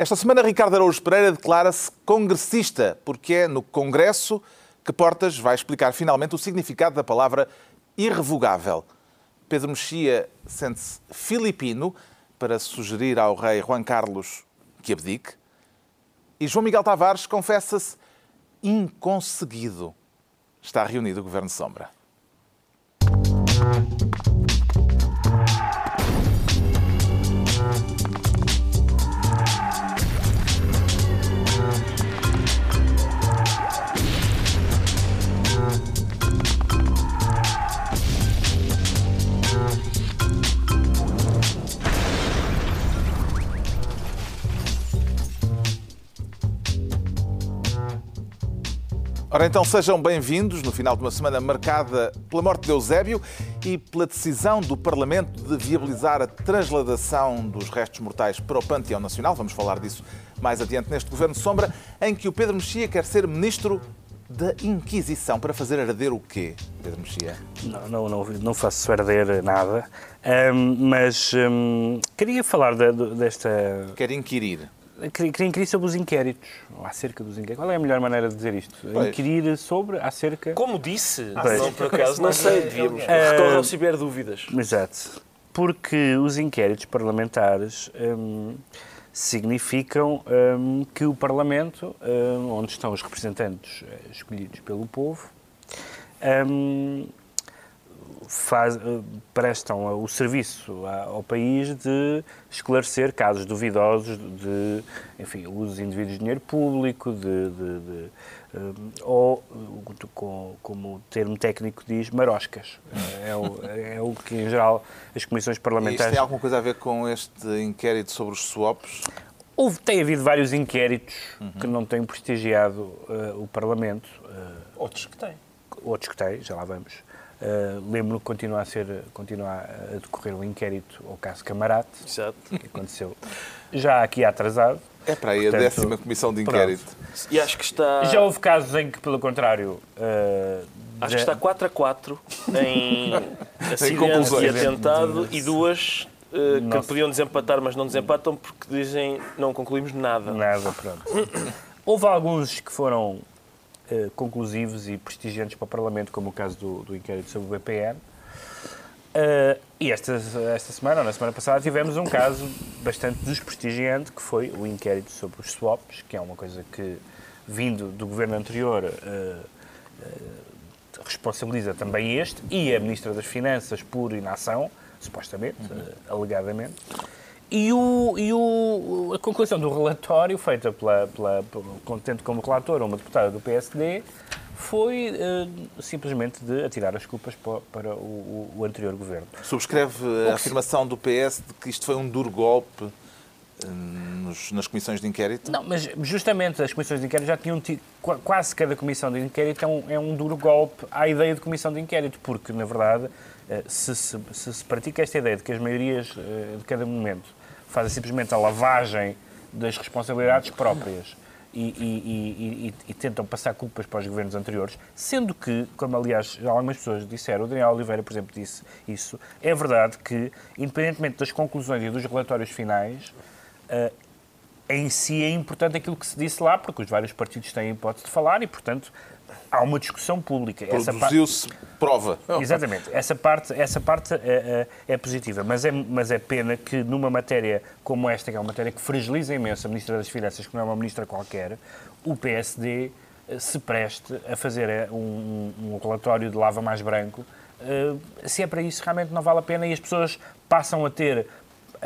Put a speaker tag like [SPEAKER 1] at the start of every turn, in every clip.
[SPEAKER 1] Esta semana, Ricardo Araújo Pereira declara-se congressista, porque é no Congresso que Portas vai explicar finalmente o significado da palavra irrevogável. Pedro Mexia sente-se filipino para sugerir ao rei Juan Carlos que abdique. E João Miguel Tavares confessa-se inconseguido. Está reunido o Governo Sombra. Ora então, sejam bem-vindos no final de uma semana marcada pela morte de Eusébio e pela decisão do Parlamento de viabilizar a transladação dos restos mortais para o Panteão Nacional. Vamos falar disso mais adiante neste Governo Sombra, em que o Pedro Mexia quer ser Ministro da Inquisição. Para fazer arder o quê, Pedro Mexia?
[SPEAKER 2] Não, não, não, não faço arder nada, mas queria falar de, de, desta...
[SPEAKER 1] Quer inquirir.
[SPEAKER 2] Queria inquirir sobre os inquéritos, acerca dos inquéritos. Qual é a melhor maneira de dizer isto?
[SPEAKER 1] Pois.
[SPEAKER 2] Inquirir sobre, acerca...
[SPEAKER 3] Como disse,
[SPEAKER 2] Pois.
[SPEAKER 3] não, por acaso, não sei, devíamos
[SPEAKER 2] Eh,
[SPEAKER 3] recorrer se houver dúvidas.
[SPEAKER 2] Exato. Porque os inquéritos parlamentares hum, significam hum, que o Parlamento, hum, onde estão os representantes eh, escolhidos pelo povo, hum, faz- eh, prestam o serviço ao país de esclarecer casos duvidosos de, enfim, uso indevido de dinheiro público, de, de- de, hum, ou, eh, com- como o termo técnico diz, maroscas. É o, é o que, em geral, as comissões
[SPEAKER 1] E isto
[SPEAKER 2] parlamentares...
[SPEAKER 1] tem alguma coisa a ver com este inquérito sobre os swaps?
[SPEAKER 2] Houve, tem havido vários inquéritos que não têm prestigiado eh, o Parlamento, eh,
[SPEAKER 3] Outros que têm.
[SPEAKER 2] outros que têm, já lá vamos. Uh, Lembro que continua a, ser, continua a decorrer o inquérito ao caso Camarate,
[SPEAKER 3] Exato.
[SPEAKER 2] que aconteceu já aqui atrasado.
[SPEAKER 1] É para aí a
[SPEAKER 2] Portanto,
[SPEAKER 1] décima comissão de inquérito.
[SPEAKER 3] E acho que está.
[SPEAKER 2] Já houve casos em que, pelo contrário, uh,
[SPEAKER 3] Acho
[SPEAKER 2] já-
[SPEAKER 3] que está 4 a 4 em acidente
[SPEAKER 1] conclusões.
[SPEAKER 3] e atentado e duas eh, que
[SPEAKER 2] Nossa.
[SPEAKER 3] podiam desempatar, mas não desempatam porque dizem não concluímos nada.
[SPEAKER 2] Nada, pronto. Houve alguns que foram eh, conclusivos e prestigiantes para o Parlamento, como o caso do, do inquérito sobre o BPN. Eh, e esta, esta semana, ou na semana passada, tivemos um caso bastante desprestigiante, que foi o inquérito sobre os swaps, que é uma coisa que, vindo do governo anterior, eh, responsabiliza também este, e a Ministra das Finanças por inação, supostamente, eh, alegadamente. E, o, e o, a conclusão do relatório, feita pela, pela, tendo como relatora uma deputada do PSD, foi eh, simplesmente de atirar as culpas para, para o, o- anterior governo.
[SPEAKER 1] Subscreve a afirmação do PS de que isto foi um duro golpe eh, nos- nas comissões de inquérito?
[SPEAKER 2] Não, mas justamente as comissões de inquérito já tinham tido, qua- quase cada comissão de inquérito é um, é um duro golpe à ideia de comissão de inquérito, porque, na verdade, eh, se se, se se pratica esta ideia de que as maiorias de cada momento fazem simplesmente a lavagem das responsabilidades próprias e, e- e- e- tentam passar culpas para os governos anteriores, sendo que, como aliás algumas pessoas disseram, o Daniel Oliveira, por exemplo, disse isso, é verdade que, independentemente das conclusões e dos relatórios finais, eh, em si é importante aquilo que se disse lá, porque os vários partidos têm a hipótese de falar e, portanto, há uma discussão pública.
[SPEAKER 1] Produziu-se prova.
[SPEAKER 2] Exatamente. Essa parte, essa parte é, é- positiva, mas é, mas é pena que numa matéria como esta, que é uma matéria que fragiliza imenso a Ministra das Finanças, que não é uma ministra qualquer, o PSD eh, se preste a fazer um, um relatório de lava mais branco. Se é para isso, realmente não vale a pena e as pessoas passam a ter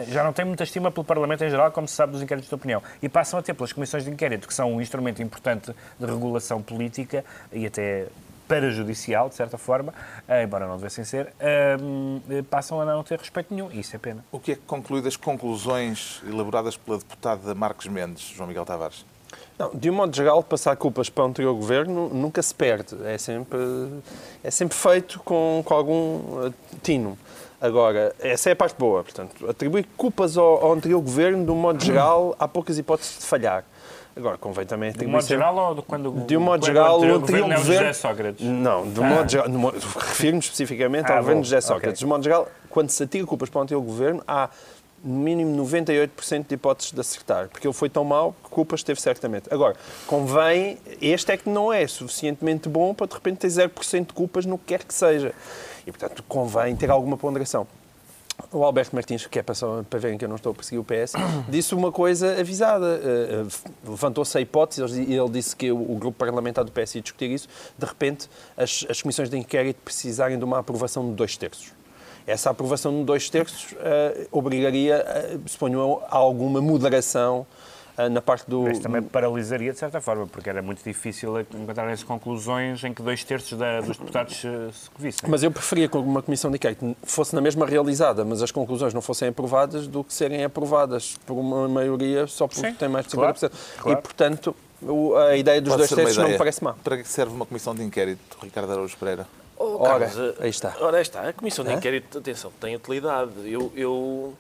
[SPEAKER 2] já não têm muita estima pelo Parlamento em geral, como se sabe dos inquéritos de opinião, e passam a ter pelas comissões de inquérito, que são um instrumento importante de regulação política e até parajudicial, de certa forma, eh, embora não devessem ser, eh, passam a não ter respeito nenhum. E isso é pena.
[SPEAKER 1] O que é que conclui das conclusões elaboradas pela deputada Marques Mendes, João Miguel Tavares?
[SPEAKER 4] Não, de um modo geral, passar culpas para o anterior governo nunca se perde. É sempre, é sempre feito com, com algum eh, tino. Agora, essa é a parte boa. Portanto, atribuir culpas ao, ao anterior governo, de um modo geral, há poucas hipóteses de falhar. Agora, convém também
[SPEAKER 2] De um modo geral ou de quando
[SPEAKER 4] De um modo geral,
[SPEAKER 2] anterior
[SPEAKER 4] o anterior
[SPEAKER 2] governo é o
[SPEAKER 4] governo.
[SPEAKER 2] Sócrates?
[SPEAKER 4] Não, de um
[SPEAKER 2] Ah.
[SPEAKER 4] modo geral. Refiro-me especificamente
[SPEAKER 2] Ah,
[SPEAKER 4] ao governo de José. Sócrates. De um modo geral, quando se atira culpas para o anterior governo, há no mínimo 98% de hipóteses de acertar, porque ele foi tão mau que culpas teve certamente. Agora, convém, este é que não é suficientemente bom para de repente ter 0% de culpas no que quer que seja. E portanto, convém ter alguma ponderação. O Alberto Martins, que é para, verem que eu não estou a perseguir o PS, disse uma coisa avisada. Eh, Levantou-se a hipótese, ele ele disse que o o grupo parlamentar do PS ia discutir isso. De repente, as, as comissões de inquérito precisarem de uma aprovação de dois terços. Essa aprovação de dois terços eh, obrigaria, eh, suponho eu, a alguma moderação na parte do.
[SPEAKER 2] Mas também paralisaria de certa forma, porque era muito difícil encontrarem-se conclusões em que dois terços da- dos deputados eh, se vissem.
[SPEAKER 4] Mas eu preferia que uma comissão de inquérito fosse na mesma realizada, mas as conclusões não fossem aprovadas, do que serem aprovadas por uma maioria só porque
[SPEAKER 2] Sim,
[SPEAKER 4] tem mais de
[SPEAKER 2] claro,
[SPEAKER 4] 50%.
[SPEAKER 2] claro.
[SPEAKER 4] E, portanto, o- a ideia dos
[SPEAKER 1] Pode
[SPEAKER 4] dois terços não me parece má.
[SPEAKER 1] Para que serve uma comissão de inquérito, Ricardo Araújo Pereira?
[SPEAKER 3] Oh,
[SPEAKER 4] Ora,
[SPEAKER 3] Carlos,
[SPEAKER 4] aí está.
[SPEAKER 3] Ora, aí está. A Comissão de? Inquérito, atenção, tem utilidade. Eu, eu-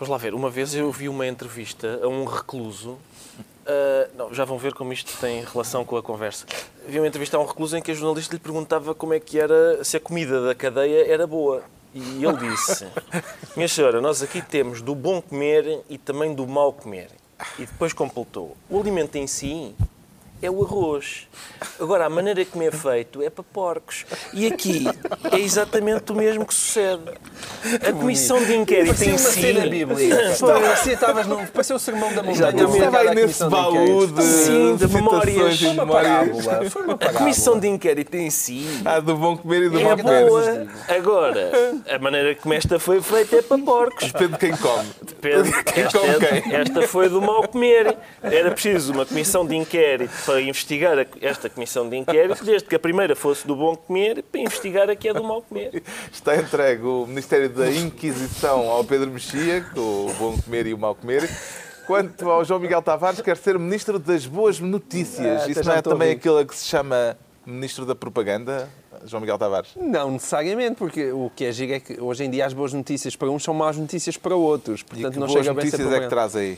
[SPEAKER 3] Vamos lá ver. Uma vez eu vi uma entrevista a um recluso. ah, não, já vão ver como isto tem relação com a conversa. Vi uma entrevista a um recluso em que a jornalista lhe perguntava como é que era, se a comida da cadeia era boa. E ele disse: Minha senhora, nós aqui temos do bom comer e também do mau comer. E depois completou: O alimento em si é o arroz. Agora, a maneira como é feito é para porcos. E aqui é exatamente o mesmo que sucede. A comissão de inquérito em si.
[SPEAKER 4] Parecia, estavas num, parecia o sermão da montanha.
[SPEAKER 1] Estava aí nesse baú de
[SPEAKER 3] Sim, de memórias. Foi uma.
[SPEAKER 4] Foi uma
[SPEAKER 3] A
[SPEAKER 4] parábola.
[SPEAKER 3] comissão de inquérito em si
[SPEAKER 1] Ah, do bom comer e do
[SPEAKER 3] é
[SPEAKER 1] mau comer.
[SPEAKER 3] boa. Agora, a maneira como esta foi feita é para porcos.
[SPEAKER 1] Depende de quem come.
[SPEAKER 3] Depende.
[SPEAKER 1] Quem
[SPEAKER 3] Esta,
[SPEAKER 1] come quem?
[SPEAKER 3] esta foi do mau comer. Era preciso uma comissão de inquérito para investigar esta comissão de inquérito, desde que a primeira fosse do bom comer, para investigar a que é do mau comer.
[SPEAKER 1] Está entregue o Ministério da Inquisição ao Pedro Mexia, com o bom comer e o mau comer. Quanto ao João Miguel Tavares, quer ser Ministro das Boas Notícias.
[SPEAKER 4] Ah,
[SPEAKER 1] Isso não é também aquele que se chama Ministro da Propaganda, João Miguel Tavares?
[SPEAKER 4] Não necessariamente, porque o que é giro é que hoje em dia as boas notícias para uns são más notícias para outros.
[SPEAKER 1] E
[SPEAKER 4] Portanto,
[SPEAKER 1] que
[SPEAKER 4] não
[SPEAKER 1] boas
[SPEAKER 4] chega
[SPEAKER 1] notícias é que traz aí?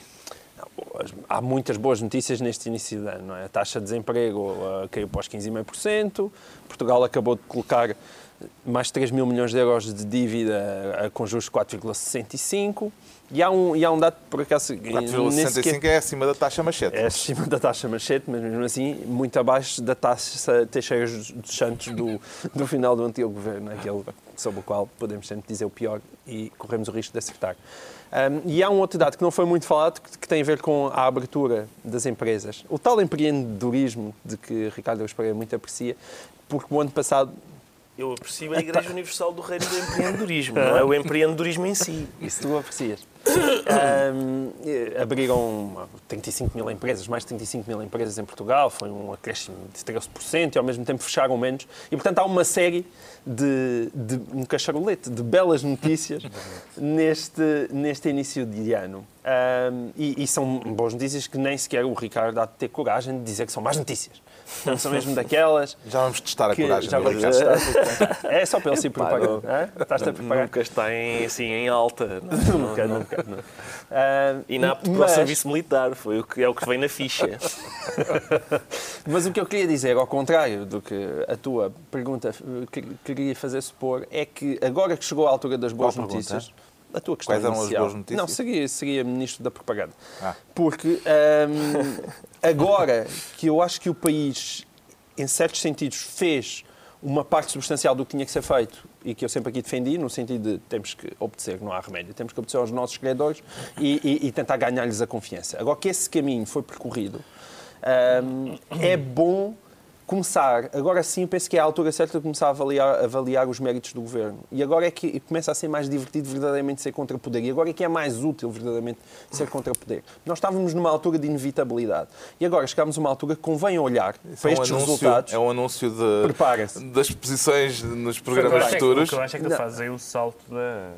[SPEAKER 4] Há muitas boas notícias neste início de ano. Não é? A taxa de desemprego ah, caiu para os 15,5%. Portugal acabou de colocar mais 3 mil milhões de euros de dívida ah, com juros de 4,65%. E há um, e há um dado, por acaso, nem sequer-
[SPEAKER 1] 4,65 é acima da taxa machete.
[SPEAKER 4] é acima da taxa manchete, mas mesmo assim muito abaixo da taxa Teixeira dos Santos do, do final do antigo governo, aquele sobre o qual podemos sempre dizer o pior e corremos o risco de acertar. Um, e há um outro dado que não foi muito falado, que, que tem a ver com a abertura das empresas. O tal empreendedorismo de que Ricardo Pereira muito aprecia, porque o ano passado
[SPEAKER 3] Eu aprecio a Igreja Universal do Reino do Empreendedorismo, não é o empreendedorismo em si.
[SPEAKER 4] Isso tu aprecias. Eh, abriram 35 mil empresas, mais de 35 mil empresas em Portugal, foi um acréscimo de 13% e ao mesmo tempo fecharam menos. E portanto há uma série de, de um cacharolete de belas notícias neste, neste início de ano. Ahm, e, e são boas notícias que nem sequer o Ricardo há de ter coragem de dizer que são más notícias. Portanto, são mesmo daquelas.
[SPEAKER 1] Já vamos testar a
[SPEAKER 4] que
[SPEAKER 1] coragem
[SPEAKER 4] já vamos testar. É só para ele se preparar.
[SPEAKER 3] não.
[SPEAKER 4] hã? Estás-te a preparar?
[SPEAKER 3] Nunca está em, assim, em alta. não.
[SPEAKER 4] Nunca, nunca. não. Ah,
[SPEAKER 3] Inapto para o
[SPEAKER 4] mas-
[SPEAKER 3] serviço militar, foi o que, é o que vem na ficha.
[SPEAKER 4] Mas o que eu queria dizer, ao contrário do que a tua pergunta eh, que- queria fazer supor, é que agora que chegou a altura das boas
[SPEAKER 1] Qual pergunta?
[SPEAKER 4] A tua questão
[SPEAKER 1] Quais eram as
[SPEAKER 4] inicial,
[SPEAKER 1] boas notícias?
[SPEAKER 4] Não, seria, seria Ministro da Propaganda.
[SPEAKER 1] Ah.
[SPEAKER 4] Porque ahm, agora que eu acho que o país, em certos sentidos, fez uma parte substancial do que tinha que ser feito e que eu sempre aqui defendi, no sentido de temos que obedecer, não há remédio, temos que obedecer aos nossos credores e, e- e tentar ganhar-lhes a confiança. Agora que esse caminho foi percorrido, ahm, é bom começar, agora sim, penso que é a altura certa de começar a avaliar, avaliar os méritos do governo. E agora é que começa a ser mais divertido verdadeiramente ser contra poder. E agora é que é mais útil verdadeiramente ser contra poder. Nós estávamos numa altura de inevitabilidade. E agora chegamos a uma altura que convém olhar
[SPEAKER 1] Isso
[SPEAKER 4] para
[SPEAKER 1] é um
[SPEAKER 4] estes
[SPEAKER 1] anúncio-
[SPEAKER 4] resultados.
[SPEAKER 1] É um anúncio de, das posições nos
[SPEAKER 2] O
[SPEAKER 1] programas
[SPEAKER 2] eu acho é que-
[SPEAKER 1] futuros.
[SPEAKER 2] O que eu acho é que tu
[SPEAKER 4] Não.
[SPEAKER 2] fazes aí o salto da.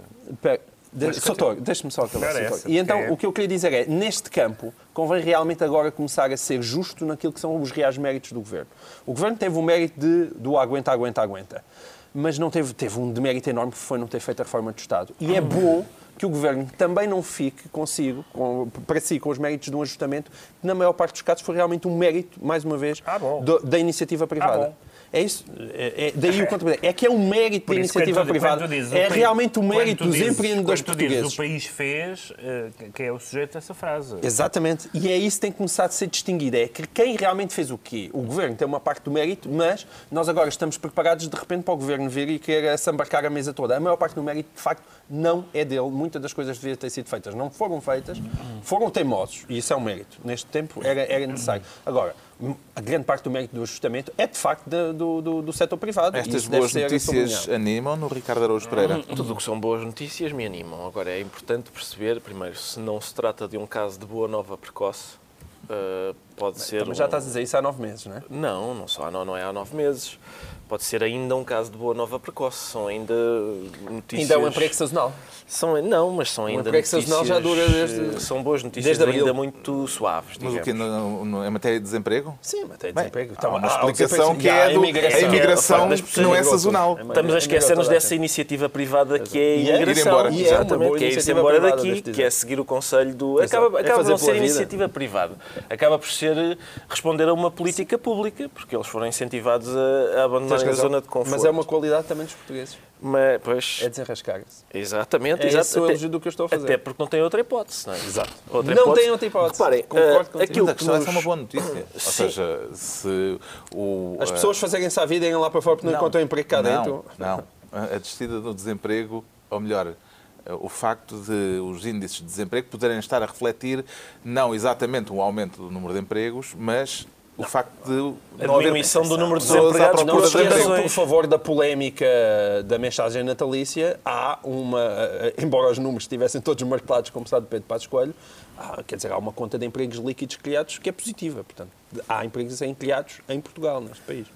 [SPEAKER 4] De- Soutor, deixe-me só acabar.
[SPEAKER 2] Essa,
[SPEAKER 4] E então,
[SPEAKER 2] é-
[SPEAKER 4] o que eu queria dizer é, neste campo, convém realmente agora começar a ser justo naquilo que são os reais méritos do governo. O governo teve o mérito de, do aguenta, aguenta, aguenta. Mas não teve, teve um demérito enorme que foi não ter feito a reforma do Estado. E é bom que o governo também não fique consigo, com, para si, com os méritos de um ajustamento, que na maior parte dos casos foi realmente um mérito, mais uma vez,
[SPEAKER 2] Ah,
[SPEAKER 4] da iniciativa privada.
[SPEAKER 2] bom.
[SPEAKER 4] É isso. É, é daí o contabilidade. É que é um mérito da iniciativa
[SPEAKER 2] quando
[SPEAKER 4] privada.
[SPEAKER 2] quando dizes,
[SPEAKER 4] é
[SPEAKER 2] país-
[SPEAKER 4] realmente o mérito dos empreendedores
[SPEAKER 2] quando tu dizes
[SPEAKER 4] portugueses.
[SPEAKER 2] o país fez, eh, que é o sujeito dessa frase.
[SPEAKER 4] Exatamente. E é isso que tem que começar a ser distinguido. É que quem realmente fez o quê? O governo tem uma parte do mérito, mas nós agora estamos preparados de repente para o governo vir e querer se embarcar a mesa toda. A maior parte do mérito, de facto, não é dele. Muitas das coisas deviam ter sido feitas. Não foram feitas, foram teimosos. E isso é um mérito. Neste tempo era, era necessário. Agora, a grande parte do mérito do ajustamento é, de facto, da- do, do, do setor privado.
[SPEAKER 1] Estas boas notícias animam no Ricardo Araújo Pereira.
[SPEAKER 3] Tudo o que são boas notícias me animam. Agora é importante perceber, primeiro, se não se trata de um caso de boa nova precoce, uh, pode ser.
[SPEAKER 4] Também já
[SPEAKER 3] um-
[SPEAKER 4] estás a dizer isso há nove meses, não é?
[SPEAKER 3] Não, não, só, não, não é há nove meses. Pode ser ainda um caso de boa nova precoce. São ainda notícias.
[SPEAKER 4] Ainda é um emprego sazonal.
[SPEAKER 3] São, não, mas são ainda
[SPEAKER 4] emprego
[SPEAKER 3] notícias.
[SPEAKER 4] sazonal já dura desde-
[SPEAKER 3] São boas notícias
[SPEAKER 4] desde abril.
[SPEAKER 3] ainda muito suaves.
[SPEAKER 1] Mas o
[SPEAKER 3] digamos.
[SPEAKER 1] quê? No, no, em matéria de desemprego?
[SPEAKER 4] Sim, mas tem
[SPEAKER 1] Bem,
[SPEAKER 4] desemprego.
[SPEAKER 1] há uma
[SPEAKER 4] Ah, o
[SPEAKER 1] explicação que
[SPEAKER 4] sim.
[SPEAKER 1] é
[SPEAKER 4] Ah,
[SPEAKER 1] do- a imigração
[SPEAKER 3] das
[SPEAKER 1] que não é sazonal.
[SPEAKER 3] Estamos a esquecer-nos
[SPEAKER 4] a
[SPEAKER 3] dessa iniciativa privada que é a
[SPEAKER 4] é-
[SPEAKER 3] imigração.
[SPEAKER 4] E é uma
[SPEAKER 3] Exatamente, que é ir-se embora daqui, que é seguir o conselho do... Acaba,
[SPEAKER 4] É
[SPEAKER 3] acaba por não ser iniciativa privada. Acaba por ser eh, responder a uma política pública, porque eles foram incentivados a, a abandonarem a zona de conforto.
[SPEAKER 4] Mas é uma qualidade também dos portugueses.
[SPEAKER 3] Mas, pois,
[SPEAKER 4] É desenrascar-se.
[SPEAKER 3] exatamente.
[SPEAKER 4] É
[SPEAKER 3] exato.
[SPEAKER 4] esse o elogio do que eu estou a fazer.
[SPEAKER 3] Até porque não tem outra hipótese, não é?
[SPEAKER 4] Exato.
[SPEAKER 3] Outra
[SPEAKER 4] Não tem outra hipótese.
[SPEAKER 3] Reparem,
[SPEAKER 4] Concordo contigo.
[SPEAKER 3] aquilo que
[SPEAKER 1] é
[SPEAKER 3] nos...
[SPEAKER 1] só uma boa notícia. Ou
[SPEAKER 3] Sim.
[SPEAKER 1] seja, se o.
[SPEAKER 4] As
[SPEAKER 1] eh,
[SPEAKER 4] pessoas fazerem-se à vida e irem lá para fora porque não, encontram emprego cá
[SPEAKER 1] não,
[SPEAKER 4] dentro.
[SPEAKER 1] Não, a descida do desemprego, ou melhor, o facto de os índices de desemprego poderem estar a refletir não exatamente um aumento do número de empregos, mas o facto de
[SPEAKER 3] A
[SPEAKER 1] não haver
[SPEAKER 3] diminuição do número de desempregados
[SPEAKER 4] Não esqueçam, por favor, da polémica da mensagem natalícia. Há uma, eh, embora os números estivessem todos martelados, como de Pedro Passos Coelho, há, quer dizer, há uma conta de empregos líquidos criados que é positiva. Portanto, há empregos em criados em Portugal, neste país.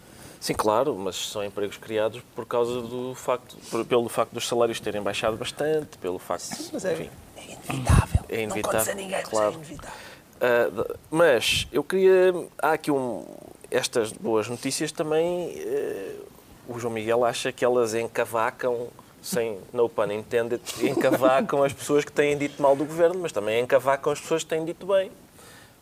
[SPEAKER 3] Sim, claro, mas são empregos criados por causa do facto, por- pelo facto dos salários terem baixado bastante, pelo facto,
[SPEAKER 4] Mas é,
[SPEAKER 3] enfim,
[SPEAKER 4] é inevitável.
[SPEAKER 3] É
[SPEAKER 4] Não
[SPEAKER 3] inevitável,
[SPEAKER 4] conta a ninguém, mas
[SPEAKER 3] claro.
[SPEAKER 4] é inevitável.
[SPEAKER 3] D- mas eu queria. Há aqui um. Estas boas notícias também. eh, o João Miguel acha que elas encavacam, sem no pun intended, encavacam as pessoas que têm dito mal do governo, mas também encavacam as pessoas que têm dito bem.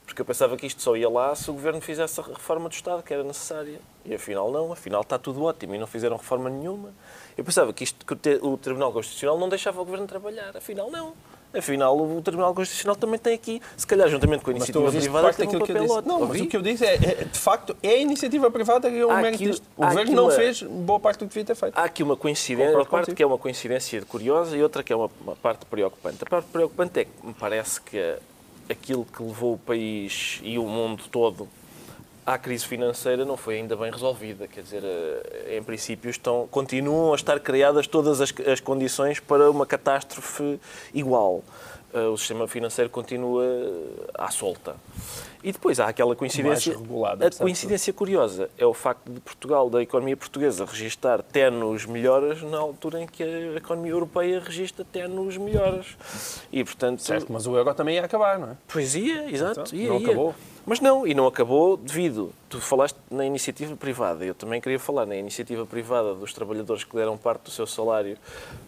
[SPEAKER 3] Porque eu pensava que isto só ia lá se o governo fizesse a reforma do Estado que era necessária. E afinal não, afinal está tudo ótimo e não fizeram reforma nenhuma. Eu pensava que, isto, que o Tribunal Constitucional não deixava o governo trabalhar. Afinal não. Afinal, o Tribunal Constitucional também tem aqui, se calhar juntamente com a iniciativa privada, tem um papel ótimo.
[SPEAKER 4] Não, mas o que eu disse é, é, de facto, é a iniciativa privada que é o mérito disto. O governo não fez boa parte do que devia ter feito.
[SPEAKER 3] Há aqui uma coincidência, uma parte que é uma coincidência curiosa e outra que é uma, uma parte preocupante. A parte preocupante é que me parece que aquilo que levou o país e o mundo todo à crise financeira não foi ainda bem resolvida. Quer dizer, eh, em princípio estão, continuam a estar criadas todas as, as condições para uma catástrofe igual. Eh, O sistema financeiro continua à solta. E depois há aquela coincidência.
[SPEAKER 4] Mais regulado,
[SPEAKER 3] a coincidência curiosa é o facto de Portugal, da economia portuguesa, registar tenos melhores na altura em que a economia europeia registra tenos melhores. E, portanto,
[SPEAKER 4] Certo, mas o euro também ia acabar, não é?
[SPEAKER 3] Pois ia, exato.
[SPEAKER 4] Então,
[SPEAKER 3] ia,
[SPEAKER 4] não
[SPEAKER 3] ia.
[SPEAKER 4] acabou.
[SPEAKER 3] Mas não, e não acabou devido. Tu falaste na iniciativa privada. Eu também queria falar na iniciativa privada dos trabalhadores que deram parte do seu salário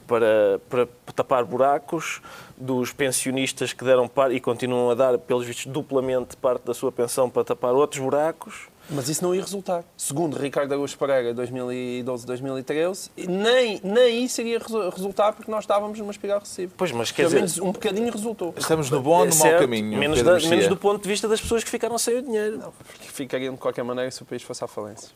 [SPEAKER 3] para, para tapar buracos, dos pensionistas que deram parte e continuam a dar, pelos vistos, duplamente parte da sua pensão para tapar outros buracos.
[SPEAKER 4] Mas isso não ia resultar. Segundo Ricardo Araújo Pereira, 2012-2013, nem, nem isso iria resu- resultar porque nós estávamos numa espiral recessiva.
[SPEAKER 3] Pois, mas quer
[SPEAKER 4] Pelo
[SPEAKER 3] dizer.
[SPEAKER 4] menos um bocadinho resultou.
[SPEAKER 1] Estamos no bom ou no mau
[SPEAKER 3] certo,
[SPEAKER 1] caminho.
[SPEAKER 3] menos, da- menos do ponto de vista das pessoas que ficaram sem o dinheiro.
[SPEAKER 4] Porque ficariam de qualquer maneira se o país fosse à falência.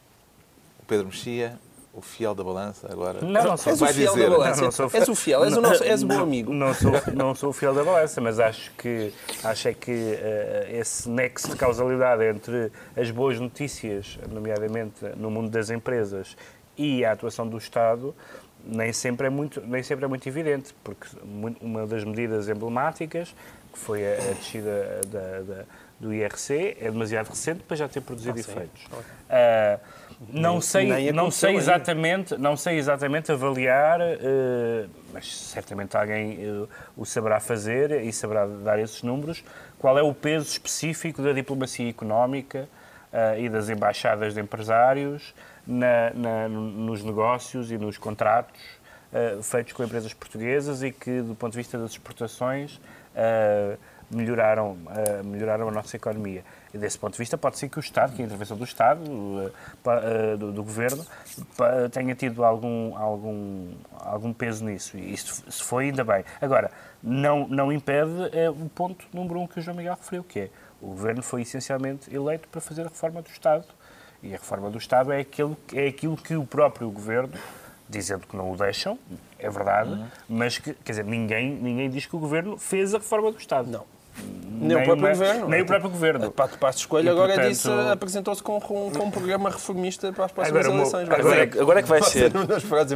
[SPEAKER 1] O Pedro Mexia, o fiel da balança, agora.
[SPEAKER 2] Não, não sou.
[SPEAKER 4] És o
[SPEAKER 1] Vai
[SPEAKER 4] fiel
[SPEAKER 1] dizer.
[SPEAKER 4] da balança.
[SPEAKER 2] Não, não sou
[SPEAKER 4] És o fiel, és o, nosso, és o bom amigo.
[SPEAKER 2] Não sou, não sou o fiel da balança, mas acho que, acho é que eh, esse nexo de causalidade entre as boas notícias, nomeadamente no mundo das empresas, e a atuação do Estado, nem sempre é muito, nem sempre é muito evidente, porque uma das medidas emblemáticas, que foi a, a descida da- da- do IRC, é demasiado recente para já ter produzido efeitos. Ah, não sei, não sei exatamente, não sei exatamente avaliar, eh, mas certamente alguém eh, o saberá fazer e saberá dar esses números, qual é o peso específico da diplomacia económica eh, e das embaixadas de empresários na- na- nos negócios e nos contratos feitos com empresas portuguesas e que, do ponto de vista das exportações, melhoraram, uh, melhoraram a nossa economia. E desse ponto de vista, pode ser que o Estado, que a intervenção do Estado, uh, do, do, Governo, tenha tido algum, algum, algum peso nisso. E isso se foi ainda bem. Agora, não, não impede é, o ponto número um que o João Miguel referiu, que é o Governo foi essencialmente eleito para fazer a reforma do Estado. E a reforma do Estado é aquilo, é aquilo que o próprio Governo, dizendo que não o deixam, é verdade, uhum. mas que, quer dizer, ninguém, ninguém diz que o Governo fez a reforma do Estado.
[SPEAKER 4] Não. Nem, o próprio governo.
[SPEAKER 2] Nem o próprio governo.
[SPEAKER 4] Pato Passos Coelho agora portanto... disse, apresentou-se com, com, com, um programa reformista para as próximas agora, eleições.
[SPEAKER 3] Agora, agora, agora é que vai ser.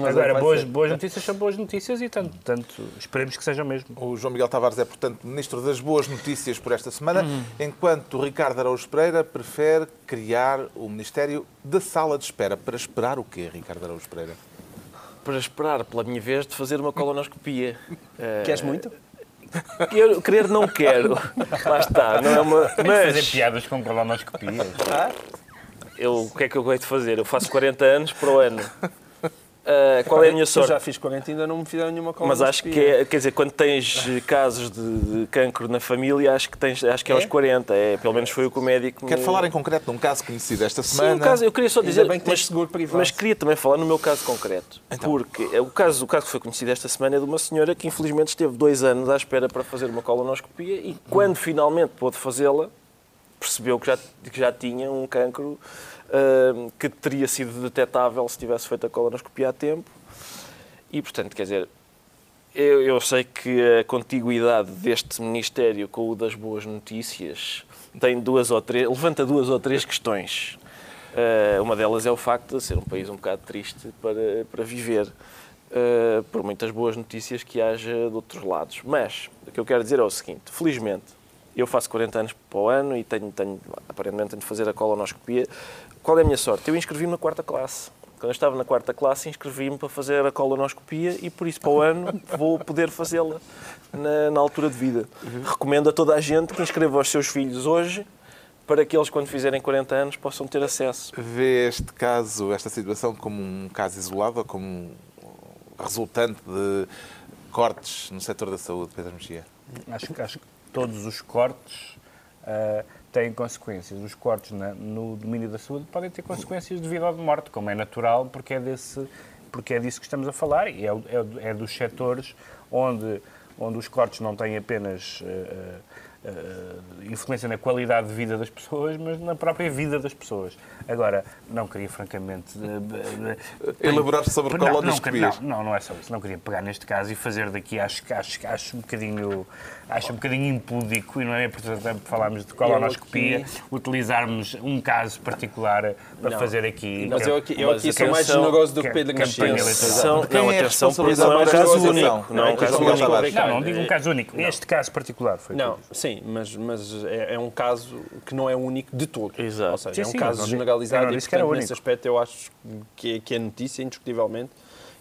[SPEAKER 2] Agora, boas, boas notícias são boas notícias e tanto, tanto esperemos que seja mesmo.
[SPEAKER 1] O João Miguel Tavares é, portanto, Ministro das Boas Notícias por esta semana, uhum. enquanto o Ricardo Araújo Pereira prefere criar o Ministério da Sala de Espera. Para esperar o quê, Ricardo Araújo Pereira?
[SPEAKER 3] Para esperar pela minha vez de fazer uma colonoscopia.
[SPEAKER 4] Queres muito?
[SPEAKER 3] Eu querer não quero. Lá está. Não é uma...
[SPEAKER 2] Mas... Fazer piadas com colonoscopias. Ah?
[SPEAKER 3] Eu, o que é que eu gosto de fazer? Eu faço 40 anos para o ano. Uh, qual é a minha sorte?
[SPEAKER 4] Eu já fiz 40 ainda não me fizeram nenhuma
[SPEAKER 3] Mas acho que é, quer dizer, quando tens casos de, de cancro na família, acho que, tens, acho que é, é aos 40. É, pelo menos foi o que o médico.
[SPEAKER 1] Quero me... falar em concreto de um caso conhecido esta semana.
[SPEAKER 3] Sim, um caso, eu queria só dizer.
[SPEAKER 4] bem que mas, seguro privado.
[SPEAKER 3] mas queria também falar no meu caso concreto. Então. Porque o caso, o caso que foi conhecido esta semana é de uma senhora que infelizmente esteve dois anos à espera para fazer uma colonoscopia e quando finalmente pôde fazê-la, percebeu que já, que já tinha um cancro. Uh, que teria sido detectável se tivesse feito a colonoscopia a tempo e, portanto, quer dizer, eu, eu, sei que a contiguidade deste Ministério com o das boas notícias tem duas ou três, levanta duas ou três questões. Uh, uma delas é o facto de ser um país um bocado triste para, para viver, uh, por muitas boas notícias que haja de outros lados. Mas o que eu quero dizer é o seguinte: felizmente, eu faço 40 anos para o ano e tenho, tenho aparentemente tenho de fazer a colonoscopia. Qual é a minha sorte? Eu inscrevi-me na quarta classe. Quando eu estava na quarta classe, inscrevi-me para fazer a colonoscopia e por isso para o ano vou poder fazê-la na, na, altura de vida. Uhum. Recomendo a toda a gente que inscreva os seus filhos hoje para que eles, quando fizerem 40 anos, possam ter acesso.
[SPEAKER 1] Vê este caso, esta situação, como um caso isolado ou como resultante de cortes no setor da saúde, Pedro Mexia?
[SPEAKER 2] Acho, acho que todos os cortes uh, têm consequências. Os cortes na, no domínio da saúde podem ter consequências de vida ou de morte, como é natural, porque é, desse, porque é disso que estamos a falar e é, é, é dos setores onde, onde os cortes não têm apenas. Uh, uh, influência na qualidade de vida das pessoas, mas na própria vida das pessoas. Agora, não queria francamente... Uh,
[SPEAKER 1] Elaborar sobre não, colonoscopias.
[SPEAKER 2] Não, não, não é só isso. Não queria pegar neste caso e fazer daqui, acho, acho, acho um bocadinho acho um bocadinho impúdico e não é importante falarmos de colonoscopia, aqui... utilizarmos um caso particular para não, fazer aqui.
[SPEAKER 4] Mas eu aqui, eu aqui sou mais generoso do que Pedro Mexia.
[SPEAKER 3] Não, atenção, porque não é um caso único. Não é um caso único.
[SPEAKER 2] Não, não digo um caso único. Este caso particular foi.
[SPEAKER 4] Não, sim, mas, mas é, é, um caso que não é único de todo.
[SPEAKER 3] Exato.
[SPEAKER 4] Ou seja, sim, é um sim, caso generalizado e, portanto, nesse aspecto eu acho que é, que é notícia, indiscutivelmente.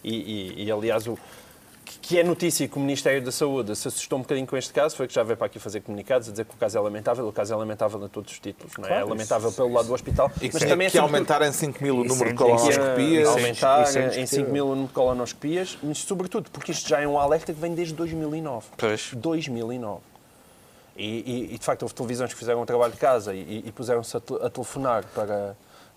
[SPEAKER 4] E, e, e aliás, o que é notícia que o Ministério da Saúde se assustou um bocadinho com este caso foi que já veio para aqui fazer comunicados a dizer que o caso é lamentável. O caso é lamentável a todos os títulos. Não é? Claro, é lamentável isso, pelo lado do hospital.
[SPEAKER 1] E mas que, também é que aumentar em 5 mil o número de colonoscopias.
[SPEAKER 4] Aumentar em 5 mil o número de colonoscopias, mas sobretudo porque isto já é um alerta que vem desde 2009.
[SPEAKER 3] Pois.
[SPEAKER 4] 2009. E, e, e, de facto houve televisões que fizeram um trabalho de casa e, e puseram-se a, a telefonar para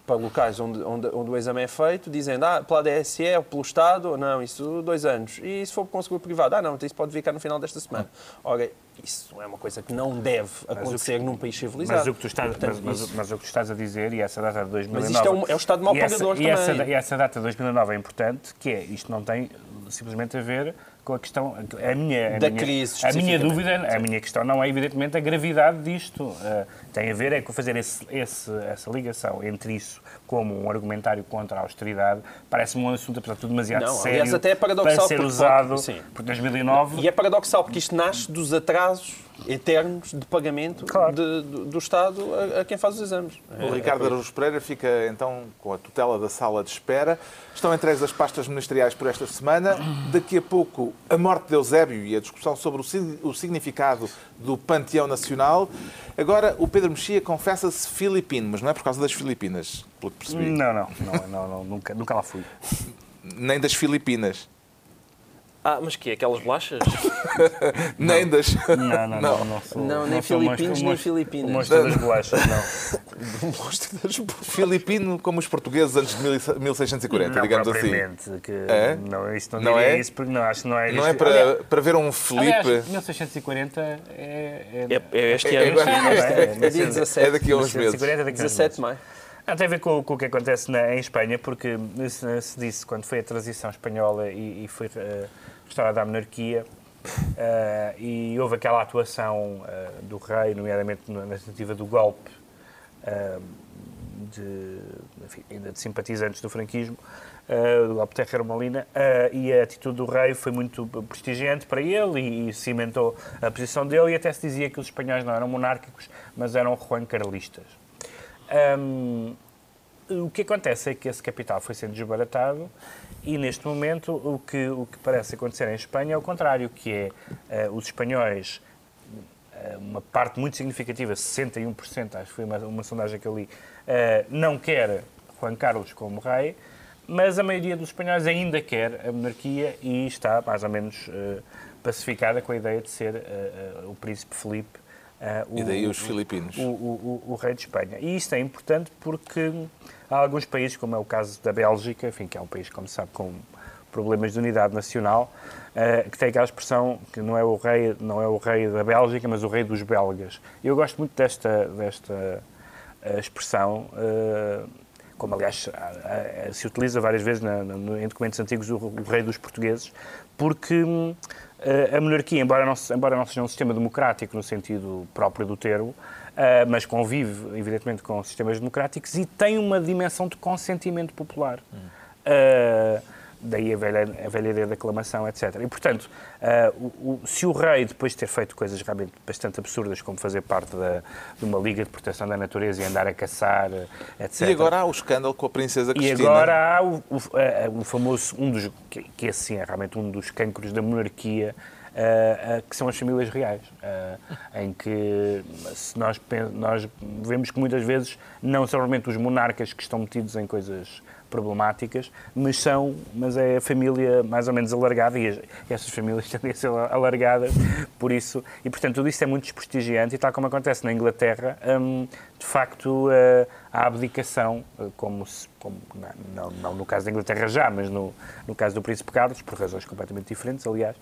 [SPEAKER 4] para locais onde, onde, onde, o exame é feito, dizendo, ah, pela DSE, pelo Estado, não, isso dois anos. E se for com o seguro privado, ah, não, então isso pode vir cá no final desta semana. Ora, isso é uma coisa que não deve acontecer que, num país civilizado.
[SPEAKER 2] Mas o, que tu estás, Portanto, mas, mas, mas, o que tu estás a dizer, e essa data de 2009...
[SPEAKER 4] Mas isto é, um, é o Estado mal pagador
[SPEAKER 2] também. E essa, e essa data de 2009 é importante, que é, isto não tem simplesmente a ver com a questão. A minha, a
[SPEAKER 4] da
[SPEAKER 2] minha,
[SPEAKER 4] crise.
[SPEAKER 2] A minha dúvida, a minha questão não é evidentemente a gravidade disto. Uh, tem a ver é com fazer esse, esse, essa ligação entre isso como um argumentário contra a austeridade parece-me um assunto, apesar de tudo, demasiado não, sério aliás, até é paradoxal para ser porque, usado por 2009.
[SPEAKER 4] E é paradoxal porque isto nasce dos atrasos eternos de pagamento claro. de, do, do, Estado a, a, quem faz os exames.
[SPEAKER 1] O é, Ricardo é Araújo Pereira fica então com a tutela da sala de espera. Estão entregues as pastas ministeriais por esta semana. Daqui a pouco, a morte de Eusébio e a discussão sobre o, o significado do panteão nacional. Agora, o Pedro Mexia confessa-se filipino, mas não é por causa das Filipinas, pelo que percebi.
[SPEAKER 2] Não, não, não, não, não nunca, nunca lá fui.
[SPEAKER 1] Nem das Filipinas.
[SPEAKER 3] Ah, mas que é? Aquelas bolachas?
[SPEAKER 1] Nem das.
[SPEAKER 2] Não, não, não. Não, não, sou,
[SPEAKER 4] Não, nem
[SPEAKER 2] o
[SPEAKER 4] filipinos,
[SPEAKER 2] o
[SPEAKER 4] nem filipinas.
[SPEAKER 2] O monstro das bolachas, não.
[SPEAKER 4] monstro das
[SPEAKER 1] Filipino como os portugueses antes de 1640,
[SPEAKER 2] não
[SPEAKER 1] digamos assim.
[SPEAKER 2] Que,
[SPEAKER 1] É?
[SPEAKER 2] Não, isso não,
[SPEAKER 1] Não é?
[SPEAKER 2] isso, porque não, acho que não é
[SPEAKER 1] Não é para,
[SPEAKER 2] Aliás,
[SPEAKER 1] para ver um Felipe.
[SPEAKER 2] aliás, 1640 é... É,
[SPEAKER 3] É, é este
[SPEAKER 1] É-
[SPEAKER 3] ano.
[SPEAKER 1] é-
[SPEAKER 2] é?
[SPEAKER 4] É dia 17.
[SPEAKER 1] É daqui a uns meses.
[SPEAKER 2] 1640 é daqui a uns
[SPEAKER 4] 17
[SPEAKER 2] meses.
[SPEAKER 4] de maio.
[SPEAKER 2] Tem a ver com, com o que acontece na, em Espanha, porque se, se disse quando foi a transição espanhola e, e foi eh, restaurada a monarquia, eh, e houve aquela atuação eh, do rei, nomeadamente na tentativa do golpe eh, de, enfim, ainda de simpatizantes do franquismo, do golpe de Terra Malina, eh, e a atitude do rei foi muito prestigiante para ele e, e cimentou a posição dele, e até se dizia que os espanhóis não eram monárquicos, mas eram juan-carlistas. Hum, o que acontece é que esse capital foi sendo desbaratado e, neste momento, o que, o que parece acontecer em Espanha é o contrário, que é eh, os espanhóis, eh, uma parte muito significativa, 61%, acho que foi uma, uma sondagem que eu li, eh, não quer Juan Carlos como rei, mas a maioria dos espanhóis ainda quer a monarquia e está mais ou menos pacificada com a ideia de ser o príncipe Felipe o,
[SPEAKER 1] E daí os filipinos.
[SPEAKER 2] o, o- o- rei de Espanha. E isto é importante porque há alguns países, como é o caso da Bélgica, enfim, que é um país, como se sabe, com problemas de unidade nacional, eh, que tem aquela expressão que não é o rei, não é o rei da Bélgica, mas o rei dos belgas. Eu gosto muito desta, desta eh, expressão, eh, como aliás se utiliza várias vezes em documentos antigos o, rei dos portugueses, porque hum, eh, a monarquia, embora não, embora não seja um sistema democrático no sentido próprio do termo, eh, mas convive, evidentemente, com sistemas democráticos e tem uma dimensão de consentimento popular. Eh, daí a velha, a velha ideia da aclamação, etc. E, portanto, eh, o- o- se o rei, depois de ter feito coisas realmente bastante absurdas, como fazer parte da- de uma liga de proteção da natureza e andar a caçar, etc.
[SPEAKER 1] E agora há o escândalo com a princesa
[SPEAKER 2] E
[SPEAKER 1] Cristina.
[SPEAKER 2] agora há o, o- eh, o famoso, um dos, que, que esse sim é realmente um dos cancros da monarquia, eh, eh, que são as famílias reais, eh, em que se nós, nós vemos que muitas vezes não são realmente os monarcas que estão metidos em coisas problemáticas, mas são, mas é a família mais ou menos alargada e as- essas famílias tendem a ser alargadas, por isso, e portanto tudo isso é muito desprestigiante e tal como acontece na Inglaterra, hum, de facto eh, a abdicação, eh, como, se, como não, não no caso da Inglaterra já, mas no, no caso do Príncipe Carlos, por razões completamente diferentes, aliás,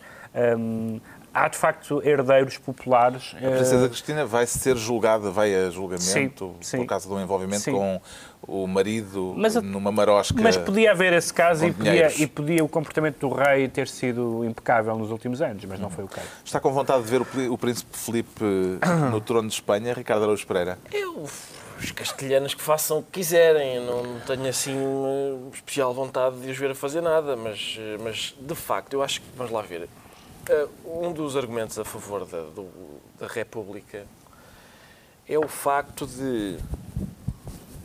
[SPEAKER 2] hum, há de facto herdeiros populares.
[SPEAKER 1] A princesa Cristina vai ser julgada, vai a julgamento
[SPEAKER 2] Sim, sim.
[SPEAKER 1] por causa do envolvimento
[SPEAKER 2] Sim.
[SPEAKER 1] com o marido
[SPEAKER 2] Mas
[SPEAKER 1] numa marosca.
[SPEAKER 2] Mas podia haver esse caso e podia, e podia o comportamento do rei ter sido impecável nos últimos anos, mas não foi o caso.
[SPEAKER 1] Está com vontade de ver o, o príncipe Felipe no trono de Espanha, Ricardo Araújo Pereira?
[SPEAKER 3] Eu, os castelhanos que façam o que quiserem, eu não tenho assim especial vontade de os ver a fazer nada, mas, eh, mas de facto, eu acho que, vamos lá ver, eh, um dos argumentos a favor da, do- da República é o facto de,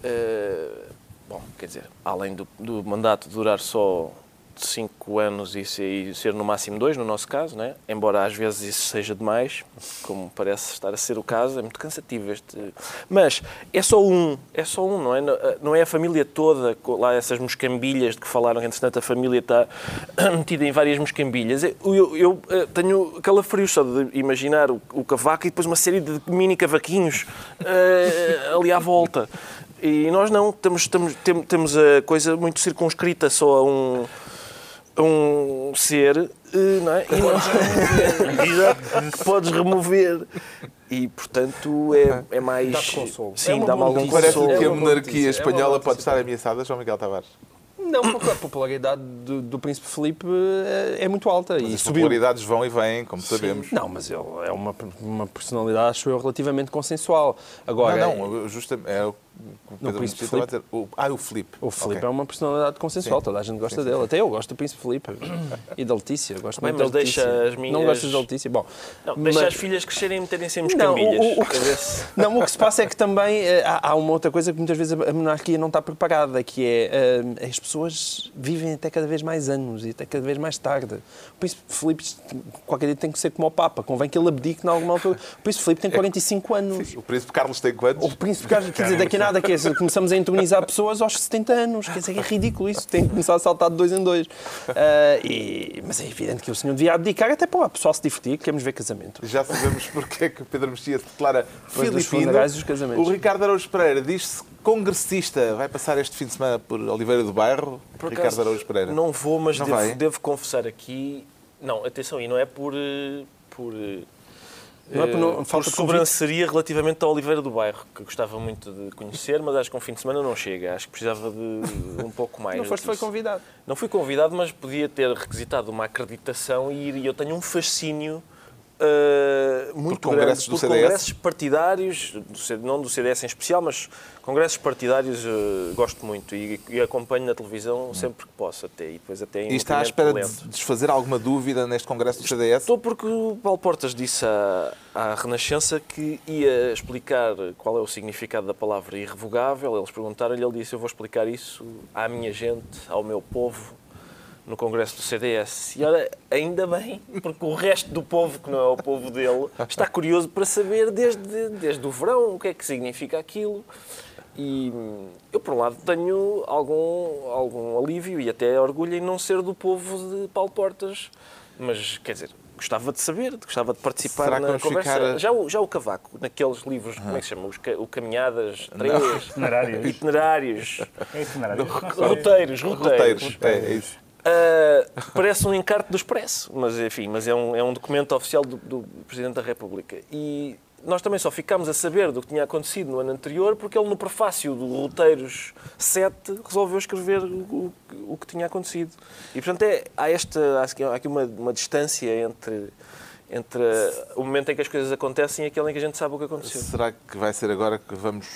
[SPEAKER 3] eh, bom, quer dizer, além do, do mandato durar só cinco anos e ser, no máximo dois, no nosso caso, né? embora às vezes isso seja demais, como parece estar a ser o caso, é muito cansativo este. Mas é só um, é só um, não é? Não é a família toda, lá essas moscambilhas de que falaram, que entretanto a família está metida em várias moscambilhas. Eu, eu, eh, tenho calafrios só de imaginar o, o cavaco e depois uma série de mini cavaquinhos eh, ali à volta. E nós não, temos, temos, tem- temos a coisa muito circunscrita só a um, ser, eh, não é? E podes remover. E, portanto, é, é mais...
[SPEAKER 4] Dá-te consolo.
[SPEAKER 3] Sim,
[SPEAKER 4] É
[SPEAKER 3] dá-me algum
[SPEAKER 4] notícia.
[SPEAKER 1] Parece
[SPEAKER 3] consolo.
[SPEAKER 1] que
[SPEAKER 4] É
[SPEAKER 1] a
[SPEAKER 4] boa
[SPEAKER 1] monarquia
[SPEAKER 4] é
[SPEAKER 1] espanhola pode estar ameaçada, João Miguel Tavares.
[SPEAKER 4] Não, porque a popularidade do, do Príncipe Felipe é, é muito alta
[SPEAKER 1] Mas
[SPEAKER 4] e
[SPEAKER 1] as
[SPEAKER 4] subiu.
[SPEAKER 1] popularidades vão e vêm, como sabemos.
[SPEAKER 4] Não, mas ele é uma, uma personalidade, acho eu, relativamente consensual. Agora,
[SPEAKER 1] não, não, justamente é o que o Pedro
[SPEAKER 4] Príncipe
[SPEAKER 1] dizer. O- Ah, o Filipe.
[SPEAKER 4] o Felipe
[SPEAKER 1] Ok.
[SPEAKER 4] é uma personalidade consensual,
[SPEAKER 1] Sim.
[SPEAKER 4] toda a gente gosta
[SPEAKER 1] Sim, sim,
[SPEAKER 4] dele. Até eu gosto do Príncipe Felipe e da Letícia. Gosto
[SPEAKER 3] Bem,
[SPEAKER 4] muito
[SPEAKER 3] mas
[SPEAKER 4] da Letícia.
[SPEAKER 3] deixa as minhas-
[SPEAKER 4] Não gostas da Letícia? Bom,
[SPEAKER 3] Não, deixa
[SPEAKER 4] mas-
[SPEAKER 3] as filhas crescerem e meterem-se em
[SPEAKER 4] Não, o- o-
[SPEAKER 3] se-
[SPEAKER 4] Não, o que se passa é que também eh, há, há uma outra coisa que muitas vezes a monarquia não está preparada, que é eh, as pessoas vivem até cada vez mais anos e até cada vez mais tarde. O Príncipe Filipe, qualquer dia tem que ser como o Papa, convém que ele abdique em alguma altura. O Príncipe Filipe tem 45 anos.
[SPEAKER 1] O Príncipe Carlos tem quantos?
[SPEAKER 4] O Príncipe Carlos, quer dizer, daqui a nada, quer dizer, começamos a entronizar pessoas aos 70 anos, quer dizer, é ridículo isso, tem que começar a saltar de dois em dois. Ah, e- mas é evidente que o senhor devia abdicar até para o pessoal se divertir, queremos ver casamento.
[SPEAKER 1] Já sabemos porque é que Pedro Mexia se declara
[SPEAKER 4] Depois
[SPEAKER 1] filipino. O Ricardo Araújo Pereira diz-se congressista. Vai passar este fim de semana por Oliveira do Bairro.
[SPEAKER 3] Por
[SPEAKER 1] Ricardo
[SPEAKER 3] acaso,
[SPEAKER 1] Araújo Pereira.
[SPEAKER 3] Não vou, mas
[SPEAKER 1] Não
[SPEAKER 3] devo, devo confessar aqui. Não, atenção, e não é por. eh, por eh,
[SPEAKER 4] Não é por não-
[SPEAKER 3] eh,
[SPEAKER 4] falta
[SPEAKER 3] por sobranceria relativamente ao Oliveira do Bairro, que gostava muito de conhecer, mas acho que um fim de semana não chega. Acho que precisava de um pouco mais.
[SPEAKER 4] Não foste foi convidado.
[SPEAKER 3] Não fui convidado, mas podia ter requisitado uma acreditação e ir. E eu tenho um fascínio uh, muito
[SPEAKER 1] congressos
[SPEAKER 3] grande
[SPEAKER 1] do
[SPEAKER 3] por
[SPEAKER 1] CDS?
[SPEAKER 3] congressos partidários, não do CDS em especial, mas congressos partidários uh, gosto muito e, e acompanho na televisão sempre que posso até. E depois até
[SPEAKER 1] E está à espera de
[SPEAKER 3] lento.
[SPEAKER 1] desfazer alguma dúvida neste congresso do CDS?
[SPEAKER 3] Estou porque o Paulo Portas disse à, à Renascença que ia explicar qual é o significado da palavra irrevogável. Eles perguntaram-lhe, ele disse: Eu vou explicar isso à minha gente, ao meu povo, no Congresso do CDS. E ora, ainda bem, porque o resto do povo, que não é o povo dele, está curioso para saber desde, desde o verão o que é que significa aquilo. E eu, por um lado, tenho algum, algum alívio e até orgulho em não ser do povo de Paulo Portas. Mas, quer dizer, gostava de saber, gostava de participar
[SPEAKER 1] Será
[SPEAKER 3] na conversa.
[SPEAKER 1] ficar
[SPEAKER 3] Já, o, já o Cavaco, naqueles livros, como é que se chama? O Caminhadas 3,
[SPEAKER 2] Itinerários.
[SPEAKER 3] itinerários,
[SPEAKER 2] É itinerário. Não sei.
[SPEAKER 3] roteiros, roteiros.
[SPEAKER 1] Roteiros. É, é isso.
[SPEAKER 3] Ah, parece um encarte do Expresso, mas enfim, mas é um, é um documento oficial do, do Presidente da República. E nós também só ficámos a saber do que tinha acontecido no ano anterior porque ele, no prefácio do Roteiros 7, resolveu escrever o, o que tinha acontecido. E, portanto, é, há, esta, há aqui uma, uma distância entre, entre o momento em que as coisas acontecem e aquele em que a gente sabe o que aconteceu.
[SPEAKER 1] Será que vai ser agora que vamos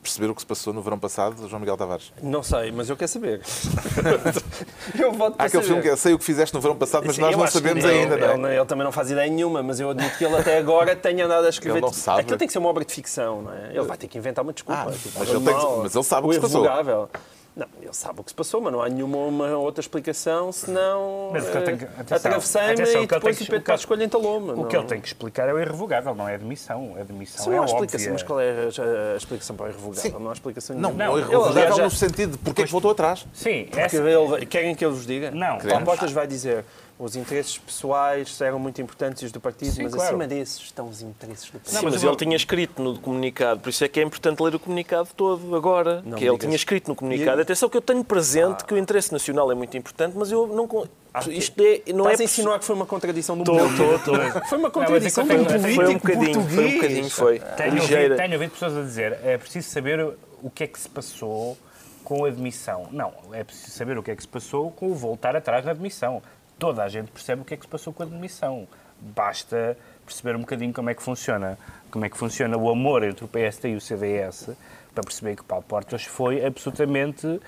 [SPEAKER 1] perceber o que se passou no verão passado, João Miguel Tavares?
[SPEAKER 4] Não sei, mas eu quero saber. eu voto
[SPEAKER 1] Há
[SPEAKER 4] para
[SPEAKER 1] aquele
[SPEAKER 4] saber.
[SPEAKER 1] filme que é Sei o que fizeste no verão passado, mas
[SPEAKER 4] Sim,
[SPEAKER 1] nós
[SPEAKER 4] eu
[SPEAKER 1] não sabemos
[SPEAKER 4] não.
[SPEAKER 1] ainda, não é?
[SPEAKER 4] Ele, não- ele também não faz ideia nenhuma, mas eu admito que ele até agora tenha andado a escrever.
[SPEAKER 1] Ele não sabe.
[SPEAKER 4] Aquilo tem que ser uma obra de ficção, não é? Ele vai ter que inventar uma desculpa.
[SPEAKER 1] Ah,
[SPEAKER 4] Tipo,
[SPEAKER 1] mas ele tem mas ele sabe o que se passou.
[SPEAKER 4] Irrevogável. Não, ele sabe o que se passou, mas não há nenhuma uma outra explicação senão.
[SPEAKER 2] Mas o que ele tem que- atenção,
[SPEAKER 4] Atravessei-me
[SPEAKER 2] o
[SPEAKER 4] e depois o Pedro
[SPEAKER 2] o
[SPEAKER 4] Coelho entalou-me.
[SPEAKER 2] O que ele tem que explicar é o irrevogável, não é admissão. A admissão
[SPEAKER 4] Sim,
[SPEAKER 2] é
[SPEAKER 4] não há
[SPEAKER 2] óbvia.
[SPEAKER 4] explicação, mas qual é a, a explicação para o irrevogável?
[SPEAKER 1] Sim.
[SPEAKER 4] Não há explicação
[SPEAKER 1] Não,
[SPEAKER 4] nenhuma.
[SPEAKER 1] não,
[SPEAKER 2] Não,
[SPEAKER 1] irrevogável
[SPEAKER 4] ele já-
[SPEAKER 1] no sentido de porque é que voltou atrás.
[SPEAKER 2] Sim,
[SPEAKER 4] Porque
[SPEAKER 2] essa,
[SPEAKER 4] ele- querem que eu vos diga?
[SPEAKER 2] Não.
[SPEAKER 1] Queremos.
[SPEAKER 4] Portas vai dizer os interesses pessoais eram muito importantes e os do partido,
[SPEAKER 2] Sim,
[SPEAKER 4] mas
[SPEAKER 2] claro.
[SPEAKER 4] acima desses estão os interesses do partido.
[SPEAKER 3] Sim, mas,
[SPEAKER 2] mas
[SPEAKER 3] ele
[SPEAKER 2] eu-
[SPEAKER 3] tinha escrito no comunicado, por isso é que é importante ler o comunicado todo agora.
[SPEAKER 4] Não
[SPEAKER 3] que ele
[SPEAKER 4] digas.
[SPEAKER 3] tinha escrito no comunicado.
[SPEAKER 4] E-
[SPEAKER 3] Atenção que eu tenho presente que o interesse nacional é muito importante, mas eu não. con- Isto é, não
[SPEAKER 4] Estás
[SPEAKER 3] é
[SPEAKER 4] a insinuar que foi uma contradição do
[SPEAKER 3] Estou,
[SPEAKER 4] político?
[SPEAKER 3] estou, estou.
[SPEAKER 4] Foi uma
[SPEAKER 2] Não, mas
[SPEAKER 4] contradição
[SPEAKER 2] é que
[SPEAKER 4] do
[SPEAKER 2] eu
[SPEAKER 4] político
[SPEAKER 3] Foi um bocadinho, foi um
[SPEAKER 4] português.
[SPEAKER 3] bocadinho, foi.
[SPEAKER 2] Tenho
[SPEAKER 3] Ligeira.
[SPEAKER 2] ouvido, tenho ouvido pessoas a dizer é preciso saber o que é que se passou com a admissão. Não, é preciso saber o que é que se passou com o voltar atrás na admissão. Toda a gente percebe o que é que se passou com a admissão. Basta perceber um bocadinho como é que funciona, como é que funciona o amor entre o PSD e o CDS para perceber que Paulo Portas foi absolutamente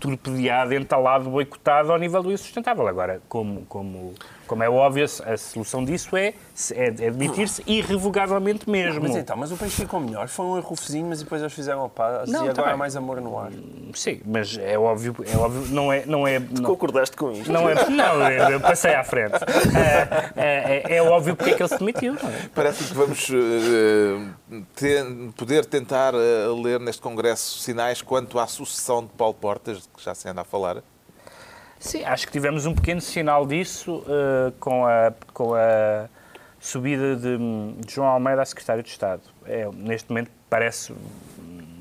[SPEAKER 2] torpedeado, entalado, boicotado ao nível do insustentável. Agora, como, como, como é óbvio, a solução disso é, é admitir-se irrevogavelmente mesmo.
[SPEAKER 4] Mas então, mas o país ficou melhor. Foi um errofozinho, mas depois eles fizeram a paz
[SPEAKER 2] Não,
[SPEAKER 4] e
[SPEAKER 2] tá
[SPEAKER 4] agora há mais amor no ar.
[SPEAKER 2] Sim, mas é óbvio, é óbvio, não é, não é, não,
[SPEAKER 3] Concordaste com isto?
[SPEAKER 2] não é, não, eu passei à frente. É, é, é óbvio porque é que ele se demitiu. é?
[SPEAKER 1] Parece que vamos eh, ter- poder tentar eh, ler neste Congresso sinais quanto à sucessão de Paulo Portas, que já se anda a falar.
[SPEAKER 2] Sim, acho que tivemos um pequeno sinal disso eh, com, a, com a subida de, de João Almeida a secretário de Estado. É, neste momento parece,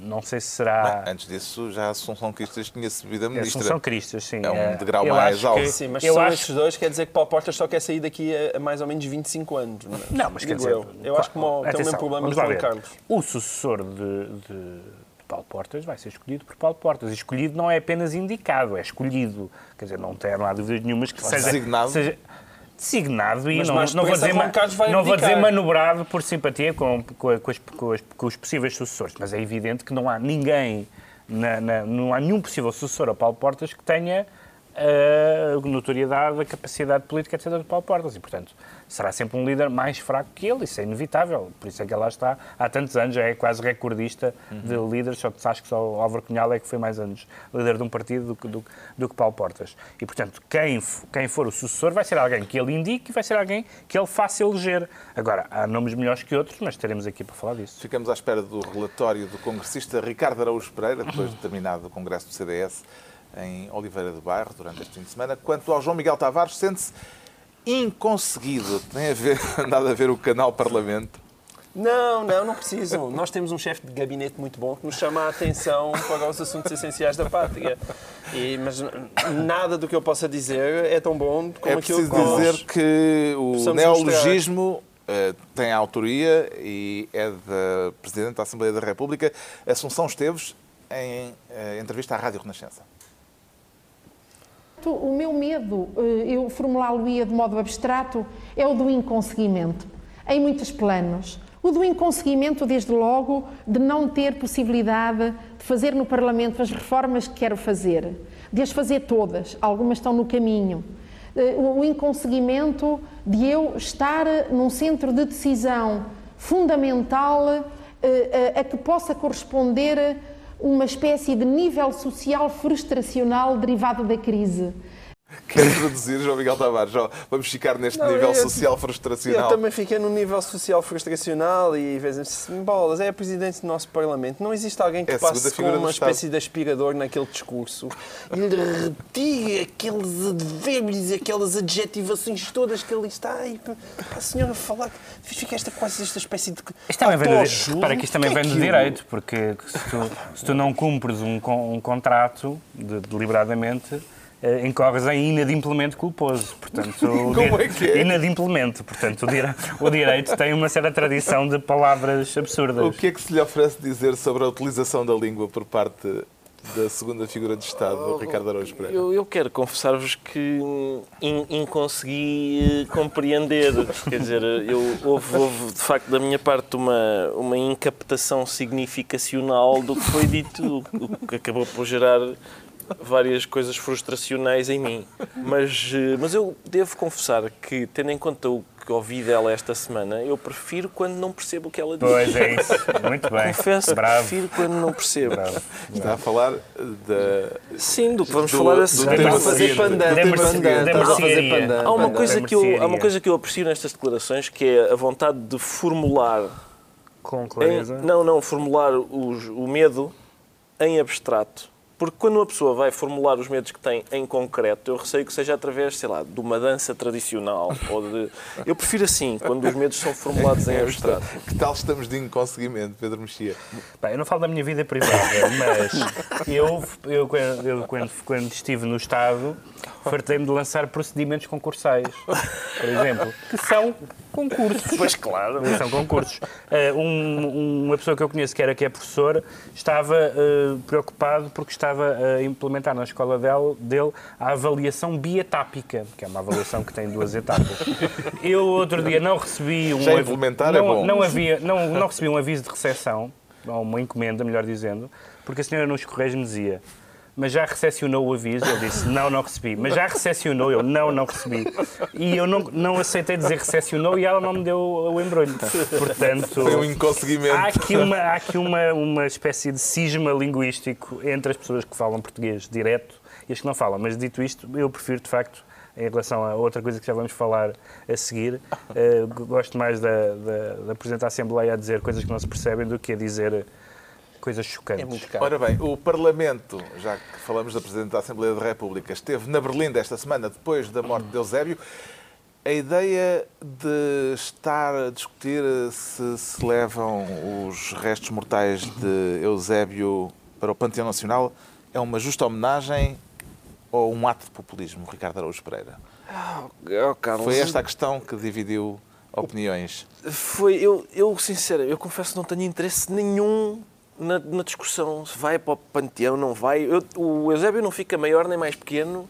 [SPEAKER 2] não sei se será.
[SPEAKER 1] Bem, antes disso, já a Assunção Cristas tinha subido a
[SPEAKER 2] É
[SPEAKER 1] ministra.
[SPEAKER 2] Assunção Cristas, sim.
[SPEAKER 1] É um
[SPEAKER 2] Eh,
[SPEAKER 1] degrau
[SPEAKER 2] eu
[SPEAKER 1] mais alto.
[SPEAKER 2] que-
[SPEAKER 4] Sim, mas
[SPEAKER 2] eu
[SPEAKER 4] são
[SPEAKER 2] acho
[SPEAKER 4] estes dois, quer dizer que Paulo Portas só quer sair daqui a, mais ou menos 25 anos. Não, é?
[SPEAKER 2] Não, mas quer
[SPEAKER 4] Digo
[SPEAKER 2] dizer.
[SPEAKER 4] eu. Eu acho que tem o mesmo problema
[SPEAKER 2] lá
[SPEAKER 4] o. Carlos.
[SPEAKER 2] O sucessor de- de Paulo Portas vai ser escolhido por Paulo Portas. E escolhido não é apenas indicado, é escolhido. Quer dizer, não, tem, não há dúvidas nenhumas que seja.
[SPEAKER 1] Designado.
[SPEAKER 2] seja designado e
[SPEAKER 4] Mas
[SPEAKER 2] não, não, vou dizer, não vou dizer manobrado por simpatia com, com, com as- com as- com os possíveis sucessores, mas é evidente que não há ninguém, na- na- não há nenhum possível sucessor a Paulo Portas que tenha a notoriedade, a capacidade política, etc. de Paulo Portas. E, portanto, será sempre um líder mais fraco que ele, isso é inevitável. Por isso é que ele lá está há tantos anos, já é quase recordista uhum. de líderes, só que acho que só o Álvaro Cunhal é que foi mais anos líder de um partido do que, do, do que Paulo Portas. E, portanto, quem, quem for o sucessor vai ser alguém que ele indique e vai ser alguém que ele faça eleger. Agora, há nomes melhores que outros, mas estaremos aqui para falar disso.
[SPEAKER 1] Ficamos à espera do relatório do congressista Ricardo Araújo Pereira, depois de terminado o congresso do CDS em Oliveira do Bairro, durante este fim de semana. Quanto ao João Miguel Tavares, sente-se inconseguido. Tem a ver, nada a ver o canal Parlamento.
[SPEAKER 4] Não, não, não preciso. Nós temos um chefe de gabinete muito bom que nos chama a atenção para os assuntos essenciais da pátria. E, mas nada do que eu possa dizer é tão bom como
[SPEAKER 1] é
[SPEAKER 4] aquilo que
[SPEAKER 1] nós dizer que o neologismo uh, tem autoria e é da Presidente da Assembleia da República, Assunção Esteves, em uh, entrevista à Rádio Renascença
[SPEAKER 5] o meu medo, eh, eu formulá-lo-ia de modo abstrato, é o do inconseguimento, em muitos planos. O do inconseguimento, desde logo, de não ter possibilidade de fazer no Parlamento as reformas que quero fazer, de as fazer todas, algumas estão no caminho. Eh, o inconseguimento de eu estar num centro de decisão fundamental eh, a que possa corresponder uma espécie de nível social frustracional derivado da crise.
[SPEAKER 1] Quero introduzir João Miguel Tavares. Vamos ficar neste não, nível eu, social frustracional.
[SPEAKER 4] Eu também fiquei no nível social frustracional e vezes bolas. É a presidente do nosso Parlamento. Não existe alguém que é passe com uma espécie de aspirador naquele discurso e lhe retire aqueles advérbios, aquelas adjetivações todas que ali está. E a senhora falar. Fica esta quase esta espécie de.
[SPEAKER 2] Isto também vem do, para que isto também que é vem do direito, porque se tu, se tu não cumpres um, um contrato de, deliberadamente uh, incorres em inadimplemento culposo. Portanto,
[SPEAKER 1] Como é que é?
[SPEAKER 2] Inadimplemento. Portanto, o, dire... o direito tem uma certa tradição de palavras absurdas.
[SPEAKER 1] O que é que se lhe oferece dizer sobre a utilização da língua por parte da segunda figura de Estado, oh, Ricardo Araújo Pereira?
[SPEAKER 3] Eu, eu quero confessar-vos que in, in consegui eh, compreender. Quer dizer, eu, houve, houve, de facto da minha parte uma, uma incaptação significacional do que foi dito, o que acabou por gerar várias coisas frustracionais em mim. Mas, eh, mas eu devo confessar que, tendo em conta o que ouvi dela esta semana, eu prefiro quando não percebo o que ela diz.
[SPEAKER 2] Pois é isso. Muito bem.
[SPEAKER 3] Confesso Bravo. que prefiro quando não percebo. Bravo.
[SPEAKER 1] Está a falar da.
[SPEAKER 3] Sim, do que vamos do, falar a seguir.
[SPEAKER 4] Está a fazer pandan.
[SPEAKER 3] Há uma coisa que eu Há uma coisa que eu aprecio nestas declarações que é a vontade de formular.
[SPEAKER 2] Com clareza.
[SPEAKER 3] Em, não, não, formular os, o medo em abstrato porque quando uma pessoa vai formular os medos que tem em concreto, eu receio que seja através, sei lá, de uma dança tradicional. ou de... Eu prefiro assim, quando os medos são formulados em abstrato.
[SPEAKER 1] Que tal estamos de inconseguimento, Pedro Mexia?
[SPEAKER 2] Bem, eu não falo da minha vida privada, mas eu, eu, eu quando, quando estive no Estado, fartei-me de lançar procedimentos concursais, por exemplo, que são concursos.
[SPEAKER 3] Pois claro.
[SPEAKER 2] São concursos. Uh, um, uma pessoa que eu conheço, que era que é professor, estava uh, preocupado porque estava a implementar na escola dele, dele a avaliação bietápica, que é uma avaliação que tem duas etapas. Eu outro dia não recebi um...
[SPEAKER 1] Já implementar
[SPEAKER 2] não,
[SPEAKER 1] é bom.
[SPEAKER 2] Não, havia, não, não recebi um aviso de recepção, ou uma encomenda, melhor dizendo, porque a senhora nos correios me dizia mas já recepcionou o aviso? Ele disse, não, não recebi. Mas já recepcionou? Eu, não, não recebi. E eu não, não aceitei dizer recepcionou e ela não me deu o embrulho. Portanto,
[SPEAKER 1] Foi um inconseguimento.
[SPEAKER 2] Há aqui, uma, há aqui uma, uma espécie de cisma linguístico entre as pessoas que falam português direto e as que não falam. Mas dito isto, eu prefiro, de facto, em relação a outra coisa que já vamos falar a seguir, uh, gosto mais da, da, da Presidente da Assembleia a dizer coisas que não se percebem do que a dizer coisas chocantes. É
[SPEAKER 1] muito caro. Ora bem, o Parlamento, já que falamos da Presidente da Assembleia da República, esteve na Berlim esta semana, depois da morte de Eusébio. A ideia de estar a discutir se se levam os restos mortais de Eusébio para o Panteão Nacional é uma justa homenagem ou um ato de populismo, Ricardo Araújo Pereira?
[SPEAKER 3] Oh, Carlos,
[SPEAKER 1] Foi esta a questão que dividiu opiniões.
[SPEAKER 3] Foi, eu, eu sincero, eu confesso que não tenho interesse nenhum na, na, discussão se vai para o panteão, não vai. Eu, o Eusébio não fica maior nem mais pequeno,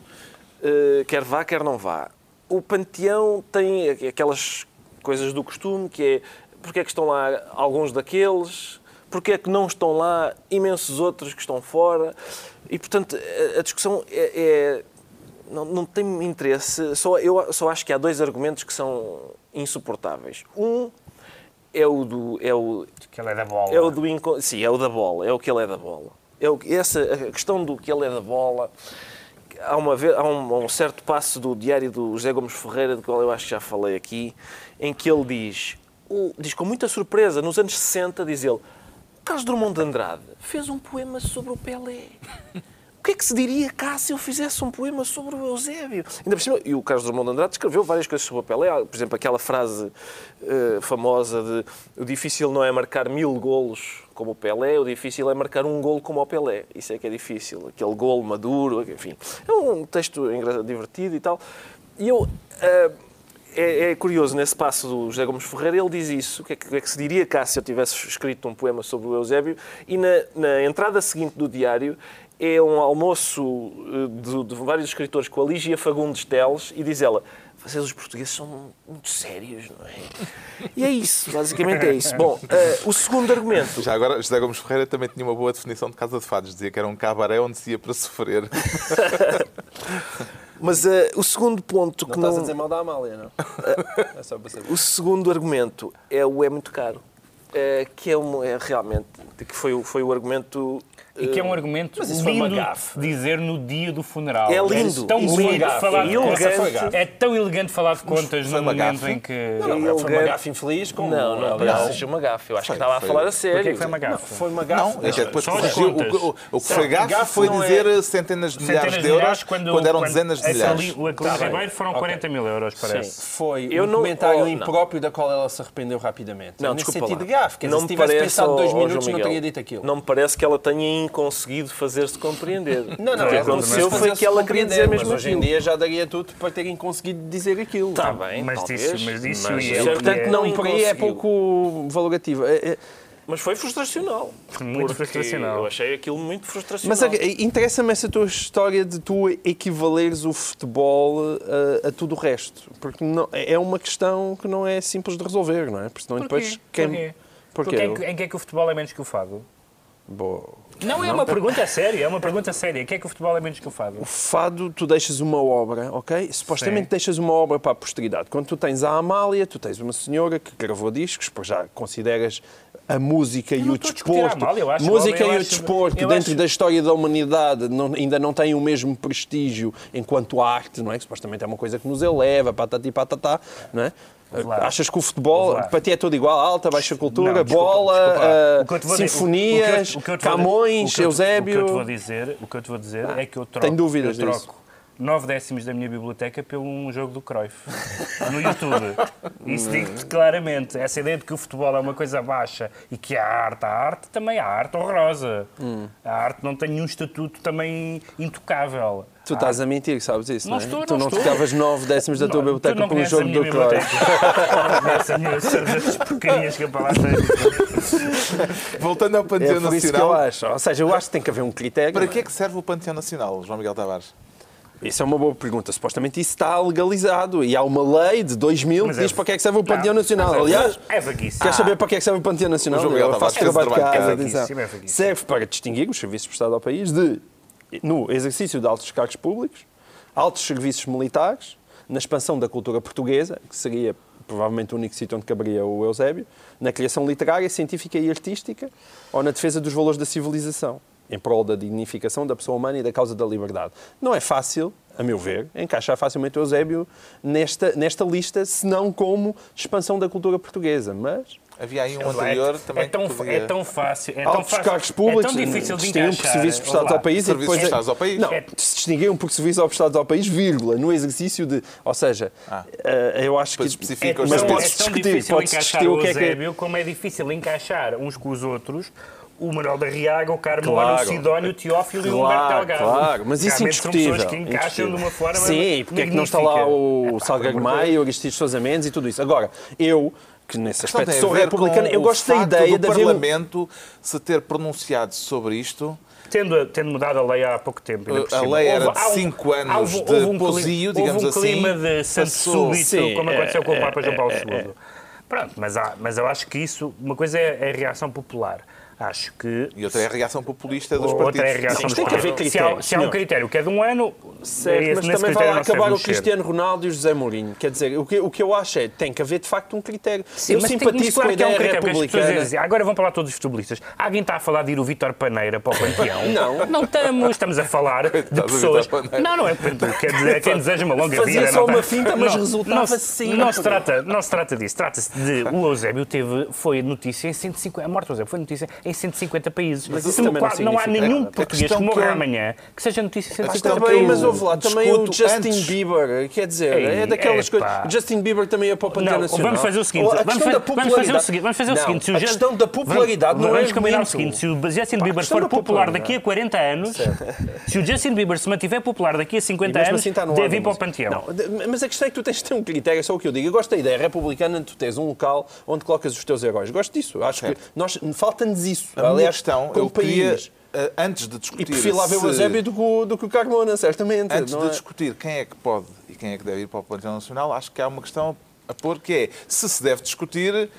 [SPEAKER 3] uh, quer vá, quer não vá. O panteão tem aquelas coisas do costume, que é porque é que estão lá alguns daqueles, porque é que não estão lá imensos outros que estão fora. E, portanto, a, a discussão é, é não, não tem interesse. Só, eu só acho que há dois argumentos que são insuportáveis. Um é o do. É o,
[SPEAKER 2] Que ele é da bola.
[SPEAKER 3] é o do Sim, é o da bola. É o que ele é da bola. É o, essa, a questão do que ele é da bola. Há, uma, há um, um certo passo do diário do José Gomes Ferreira, do qual eu acho que já falei aqui, em que ele diz, o- diz com muita surpresa, nos anos 60, diz ele, Carlos Drummond de Andrade fez um poema sobre o Pelé. Que é que se diria cá se eu fizesse um poema sobre o Eusébio? Ainda por cima, e o Carlos Drummond de Andrade escreveu várias coisas sobre o Pelé. Por exemplo, aquela frase eh, famosa de o difícil não é marcar mil golos como o Pelé, o difícil é marcar um golo como o Pelé. Isso é que é difícil. Aquele golo maduro, enfim. É um texto divertido e tal. E eu... eh, é, é curioso, nesse passo do José Gomes Ferreira, ele diz isso. O que é que é que se diria cá se eu tivesse escrito um poema sobre o Eusébio? E na, na entrada seguinte do diário é um almoço eh, de, de vários escritores com a Lígia Fagundes Teles e diz ela vocês os portugueses são muito sérios, não é? E é isso, basicamente é isso. Bom, eh, o segundo argumento...
[SPEAKER 1] Já agora, José Gomes Ferreira também tinha uma boa definição de Casa de Fados. Dizia que era um cabaré onde se ia para sofrer.
[SPEAKER 3] Mas eh, o segundo ponto
[SPEAKER 4] Não
[SPEAKER 3] que
[SPEAKER 4] estás
[SPEAKER 3] não...
[SPEAKER 4] a dizer mal da Amália, não? É só para saber.
[SPEAKER 3] O segundo argumento é o é muito caro. Eh, que é, um, é realmente... Que foi, o- foi o argumento...
[SPEAKER 2] E que é um argumento
[SPEAKER 4] Mas isso foi uma
[SPEAKER 2] lindo
[SPEAKER 4] gafe.
[SPEAKER 2] de dizer no dia do funeral.
[SPEAKER 3] É lindo.
[SPEAKER 2] tão
[SPEAKER 4] foi
[SPEAKER 2] bonito
[SPEAKER 4] gafe.
[SPEAKER 2] falar
[SPEAKER 3] É
[SPEAKER 2] de contas.
[SPEAKER 3] elegante.
[SPEAKER 2] É tão elegante falar de contas
[SPEAKER 1] foi
[SPEAKER 2] no momento
[SPEAKER 1] gafe?
[SPEAKER 2] em que.
[SPEAKER 4] Não, não, foi uma gafe infeliz como...
[SPEAKER 3] Não, não,
[SPEAKER 4] aliás,
[SPEAKER 3] não seja uma gafe. Eu acho
[SPEAKER 1] Foi,
[SPEAKER 3] que estava
[SPEAKER 1] foi.
[SPEAKER 3] a falar a
[SPEAKER 2] Porquê
[SPEAKER 3] sério.
[SPEAKER 2] que foi uma gafe?
[SPEAKER 4] Foi uma gafe.
[SPEAKER 1] Não, é que depois corrigiu. O, o, o que foi gafe
[SPEAKER 4] gafe
[SPEAKER 1] foi
[SPEAKER 4] não é-
[SPEAKER 1] dizer centenas de milhares
[SPEAKER 2] Centenas
[SPEAKER 1] de euros
[SPEAKER 2] milhares,
[SPEAKER 1] quando, eram dezenas de milhares.
[SPEAKER 2] O
[SPEAKER 4] bem.
[SPEAKER 2] Ribeiro foram
[SPEAKER 4] Ok.
[SPEAKER 2] 40 mil euros, parece.
[SPEAKER 4] Foi um
[SPEAKER 3] não-
[SPEAKER 4] comentário
[SPEAKER 3] oh, não.
[SPEAKER 4] impróprio da qual ela se arrependeu rapidamente.
[SPEAKER 3] Não, desculpa lá.
[SPEAKER 4] Quer dizer,
[SPEAKER 3] Não
[SPEAKER 4] se
[SPEAKER 3] me
[SPEAKER 4] tivesse
[SPEAKER 3] parece,
[SPEAKER 4] pensado dois minutos,
[SPEAKER 3] João
[SPEAKER 4] não
[SPEAKER 3] Miguel,
[SPEAKER 4] teria dito aquilo.
[SPEAKER 3] Não me parece que ela tenha conseguido fazer-se compreender.
[SPEAKER 4] Não, não,
[SPEAKER 3] o que aconteceu foi que ela queria dizer mesmo
[SPEAKER 4] mas hoje em dia já daria tudo para terem conseguido dizer aquilo.
[SPEAKER 3] Está bem,
[SPEAKER 2] Mas
[SPEAKER 3] talvez,
[SPEAKER 2] isso- mas isso
[SPEAKER 3] mas,
[SPEAKER 2] e é-
[SPEAKER 3] portanto,
[SPEAKER 2] é-
[SPEAKER 3] não
[SPEAKER 4] por aí é pouco valorativo. É- é-
[SPEAKER 3] Mas foi frustracional.
[SPEAKER 2] Muito frustracional.
[SPEAKER 3] Eu achei aquilo muito frustracional.
[SPEAKER 4] Mas interessa-me essa tua história de tu equivaleres o futebol a, a tudo o resto. Porque não- é uma questão que não é simples de resolver, não é? Porque senão depois... quem-
[SPEAKER 2] Porquê? Porque em, que- em que é que o futebol é menos que o fado?
[SPEAKER 4] Boa.
[SPEAKER 2] Não, é uma pergunta séria, é uma pergunta séria. Em que é que o futebol é menos que o fado?
[SPEAKER 4] O fado, tu deixas uma obra, ok? Supostamente
[SPEAKER 2] Sim.
[SPEAKER 4] deixas uma obra para a posteridade. Quando tu tens a Amália, tu tens uma senhora que gravou discos, pois já consideras a música e
[SPEAKER 2] não
[SPEAKER 4] o desporto.
[SPEAKER 2] Amália, eu acho-
[SPEAKER 4] música
[SPEAKER 2] eu
[SPEAKER 4] e o
[SPEAKER 2] acho-
[SPEAKER 4] desporto,
[SPEAKER 2] eu
[SPEAKER 4] dentro
[SPEAKER 2] acho-
[SPEAKER 4] da história da humanidade, não- ainda não têm o mesmo prestígio enquanto arte, não é? Que supostamente é uma coisa que nos eleva, patati patatá, não é?
[SPEAKER 2] Lá.
[SPEAKER 4] Achas que o futebol, para ti é tudo igual? Alta, baixa cultura,
[SPEAKER 2] Não, desculpa,
[SPEAKER 4] bola,
[SPEAKER 2] desculpa.
[SPEAKER 4] ah,
[SPEAKER 2] dizer-
[SPEAKER 4] sinfonias,
[SPEAKER 2] o o
[SPEAKER 4] Camões,
[SPEAKER 2] o te-
[SPEAKER 4] Eusébio...
[SPEAKER 2] O que eu te vou dizer, o que eu te vou dizer é que eu troco,
[SPEAKER 4] Tenho dúvidas
[SPEAKER 2] eu
[SPEAKER 4] disso.
[SPEAKER 2] Troco 9 décimos da minha biblioteca pelo um jogo do Cruyff no YouTube. Isso digo-te claramente. Essa ideia de que o futebol é uma coisa baixa e que a arte, a arte também há arte horrorosa.
[SPEAKER 4] Hum.
[SPEAKER 2] A arte não tem nenhum estatuto também intocável.
[SPEAKER 4] Tu estás a mentir, sabes isso, não,
[SPEAKER 2] Não
[SPEAKER 4] é?
[SPEAKER 2] estou,
[SPEAKER 4] tu
[SPEAKER 2] não
[SPEAKER 4] não
[SPEAKER 2] estou.
[SPEAKER 4] trocavas nove décimos da tua
[SPEAKER 2] Não,
[SPEAKER 4] biblioteca
[SPEAKER 2] não
[SPEAKER 4] por um
[SPEAKER 2] a
[SPEAKER 4] jogo do
[SPEAKER 2] biblioteca. Não conheces a minha certas porcarias que eu para lá.
[SPEAKER 1] Voltando ao
[SPEAKER 4] É
[SPEAKER 1] Panteão
[SPEAKER 4] por isso que eu
[SPEAKER 1] Nacional,
[SPEAKER 4] acho. Ou seja, eu acho que tem que haver um critério.
[SPEAKER 1] para que é que serve o Panteão Nacional, João Miguel Tavares?
[SPEAKER 4] Isso é uma boa pergunta. Supostamente isso está legalizado e há uma lei de 2000
[SPEAKER 2] Mas
[SPEAKER 4] que
[SPEAKER 2] é-
[SPEAKER 4] diz para que é que serve o Panteão Nacional.
[SPEAKER 2] é-
[SPEAKER 4] Aliás,
[SPEAKER 2] é vaguíssimo.
[SPEAKER 4] queres saber para que é que serve o Panteão Nacional?
[SPEAKER 1] O Miguel Tavares fez o trabalho.
[SPEAKER 2] É.
[SPEAKER 4] Serve para distinguir os serviços prestados ao país de, no exercício de altos cargos públicos, altos serviços militares, na expansão da cultura portuguesa, que seria provavelmente o único sítio onde caberia o Eusébio, na criação literária, científica e artística, ou na defesa dos valores da civilização, em prol da dignificação da pessoa humana e da causa da liberdade. Não é fácil, a meu ver, encaixar facilmente o Eusébio nesta, nesta lista, senão como expansão da cultura portuguesa, mas...
[SPEAKER 1] Havia aí um
[SPEAKER 2] É-
[SPEAKER 1] anterior também
[SPEAKER 2] é tão,
[SPEAKER 1] que podia...
[SPEAKER 2] é tão fácil. É tão
[SPEAKER 4] altos
[SPEAKER 2] fácil,
[SPEAKER 4] cargos públicos
[SPEAKER 2] é tão difícil de
[SPEAKER 4] distinguiam por
[SPEAKER 2] encaixar.
[SPEAKER 4] serviços prestados ao país
[SPEAKER 1] Serviços
[SPEAKER 4] e depois
[SPEAKER 1] prestados ao país?
[SPEAKER 4] Não,
[SPEAKER 2] É-
[SPEAKER 4] se distinguiam por serviços prestados ao país, vírgula, no exercício de... Ou seja,
[SPEAKER 1] Ah.
[SPEAKER 4] eh, eu acho que...
[SPEAKER 1] Depois especifica os
[SPEAKER 4] Mas
[SPEAKER 2] tão-
[SPEAKER 4] pode-se
[SPEAKER 2] é tão
[SPEAKER 4] discutir,
[SPEAKER 2] encaixar
[SPEAKER 4] discutir
[SPEAKER 2] o
[SPEAKER 4] que é que é...
[SPEAKER 2] Eusébio como é difícil encaixar uns com os outros o Manuel da Riaga, o Carmona,
[SPEAKER 4] Claro.
[SPEAKER 2] o Sidónio, o Teófilo e o
[SPEAKER 4] Claro,
[SPEAKER 2] Humberto Delgado.
[SPEAKER 4] claro, mas isso
[SPEAKER 2] são
[SPEAKER 4] indiscutível.
[SPEAKER 2] pessoas que encaixam de uma forma
[SPEAKER 4] Sim, porque é que não está lá o
[SPEAKER 2] amor de
[SPEAKER 4] Maia, o Aristides Sousa Mendes e tudo isso. Agora, eu, que nesse aspecto sou republicano, eu gosto da ideia
[SPEAKER 1] do
[SPEAKER 4] de haver... um-
[SPEAKER 1] Parlamento se ter pronunciado sobre isto.
[SPEAKER 2] Tendo, tendo mudado a lei há pouco tempo. ainda por
[SPEAKER 1] A
[SPEAKER 2] cima.
[SPEAKER 1] lei era
[SPEAKER 2] Houve-
[SPEAKER 1] de
[SPEAKER 2] há um-
[SPEAKER 1] cinco anos
[SPEAKER 2] houve-
[SPEAKER 1] de
[SPEAKER 2] houve um cli-
[SPEAKER 1] posio, digamos
[SPEAKER 2] houve um
[SPEAKER 1] assim,
[SPEAKER 2] clima de santo
[SPEAKER 1] passou-
[SPEAKER 2] súbito,
[SPEAKER 4] Sim,
[SPEAKER 2] como aconteceu com o
[SPEAKER 4] é,
[SPEAKER 2] Papa João Paulo
[SPEAKER 4] é,
[SPEAKER 2] II. Pronto, mas, há, mas eu acho que isso, uma coisa é, é a reação popular. Acho que.
[SPEAKER 1] E outra é a reação populista dos
[SPEAKER 2] outra
[SPEAKER 1] partidos.
[SPEAKER 2] é a reação
[SPEAKER 4] Sim,
[SPEAKER 2] dos
[SPEAKER 4] tem que haver
[SPEAKER 2] partidos. Se há,
[SPEAKER 4] critérios,
[SPEAKER 2] se há um critério que é de um ano,
[SPEAKER 4] Certo,
[SPEAKER 2] esse-
[SPEAKER 4] mas também vai
[SPEAKER 2] critério
[SPEAKER 4] lá acabar o
[SPEAKER 2] mexer.
[SPEAKER 4] Cristiano Ronaldo e o José Mourinho. Quer dizer, o que, o que eu acho é tem que haver de facto um critério.
[SPEAKER 2] Sim,
[SPEAKER 4] eu
[SPEAKER 2] mas tem
[SPEAKER 4] simpatizo com a
[SPEAKER 2] que é um
[SPEAKER 4] ideia
[SPEAKER 2] critério,
[SPEAKER 4] republicana.
[SPEAKER 2] dizem, agora vão falar todos os futebolistas. Alguém está a falar de ir o Vítor Paneira para o Panteão?
[SPEAKER 4] Não.
[SPEAKER 2] Não estamos. Estamos a falar de pessoas. Não, não é quer dizer, quem deseja uma longa
[SPEAKER 4] Fazia
[SPEAKER 2] vida.
[SPEAKER 4] só
[SPEAKER 2] não
[SPEAKER 4] uma
[SPEAKER 2] tem-
[SPEAKER 4] finta, mas resultava
[SPEAKER 2] trata, não se trata disso. Trata-se de o Eusébio teve, foi notícia em 150. A morte do Eusébio foi notícia em 150 países.
[SPEAKER 4] Mas isso também não
[SPEAKER 2] não há nenhum
[SPEAKER 4] nada.
[SPEAKER 2] português que morra
[SPEAKER 1] eu-
[SPEAKER 2] amanhã que seja notícia em
[SPEAKER 1] questão
[SPEAKER 2] 150
[SPEAKER 1] que
[SPEAKER 4] Também, mas houve lá, também o Justin
[SPEAKER 1] antes.
[SPEAKER 4] Bieber, quer dizer,
[SPEAKER 2] Ei,
[SPEAKER 4] é daquelas coisas. Justin Bieber também é para o Panteão Nacional.
[SPEAKER 2] vamos fazer o seguinte, vamos, fa- vamos fazer o seguinte, vamos fazer o seguinte, se o
[SPEAKER 4] a questão da popularidade
[SPEAKER 2] vamos,
[SPEAKER 4] não é
[SPEAKER 2] vamos combinar o seguinte, se o Justin Bieber for popular daqui a 40 anos, se o Justin Bieber se mantiver popular daqui a 50
[SPEAKER 4] E mesmo
[SPEAKER 2] anos,
[SPEAKER 4] assim no
[SPEAKER 2] deve ir para o. Panteão.
[SPEAKER 4] Mas a questão é que tu tens de ter um critério, é só o que eu digo. Eu gosto da ideia republicana de tu teres um local onde colocas os teus heróis. Gosto disso. Acho que nós falta-nos isso.
[SPEAKER 1] A minha
[SPEAKER 4] Aliás,
[SPEAKER 1] questão, eu queria, eh, antes de discutir...
[SPEAKER 4] E prefiro lá ver o
[SPEAKER 1] se-
[SPEAKER 4] Eusébio do que o, do que o Carmona, certamente.
[SPEAKER 1] Antes
[SPEAKER 4] não
[SPEAKER 1] de
[SPEAKER 4] é?
[SPEAKER 1] discutir quem é que pode e quem é que deve ir para o Panteão Nacional, acho que há uma questão a pôr que é se se deve discutir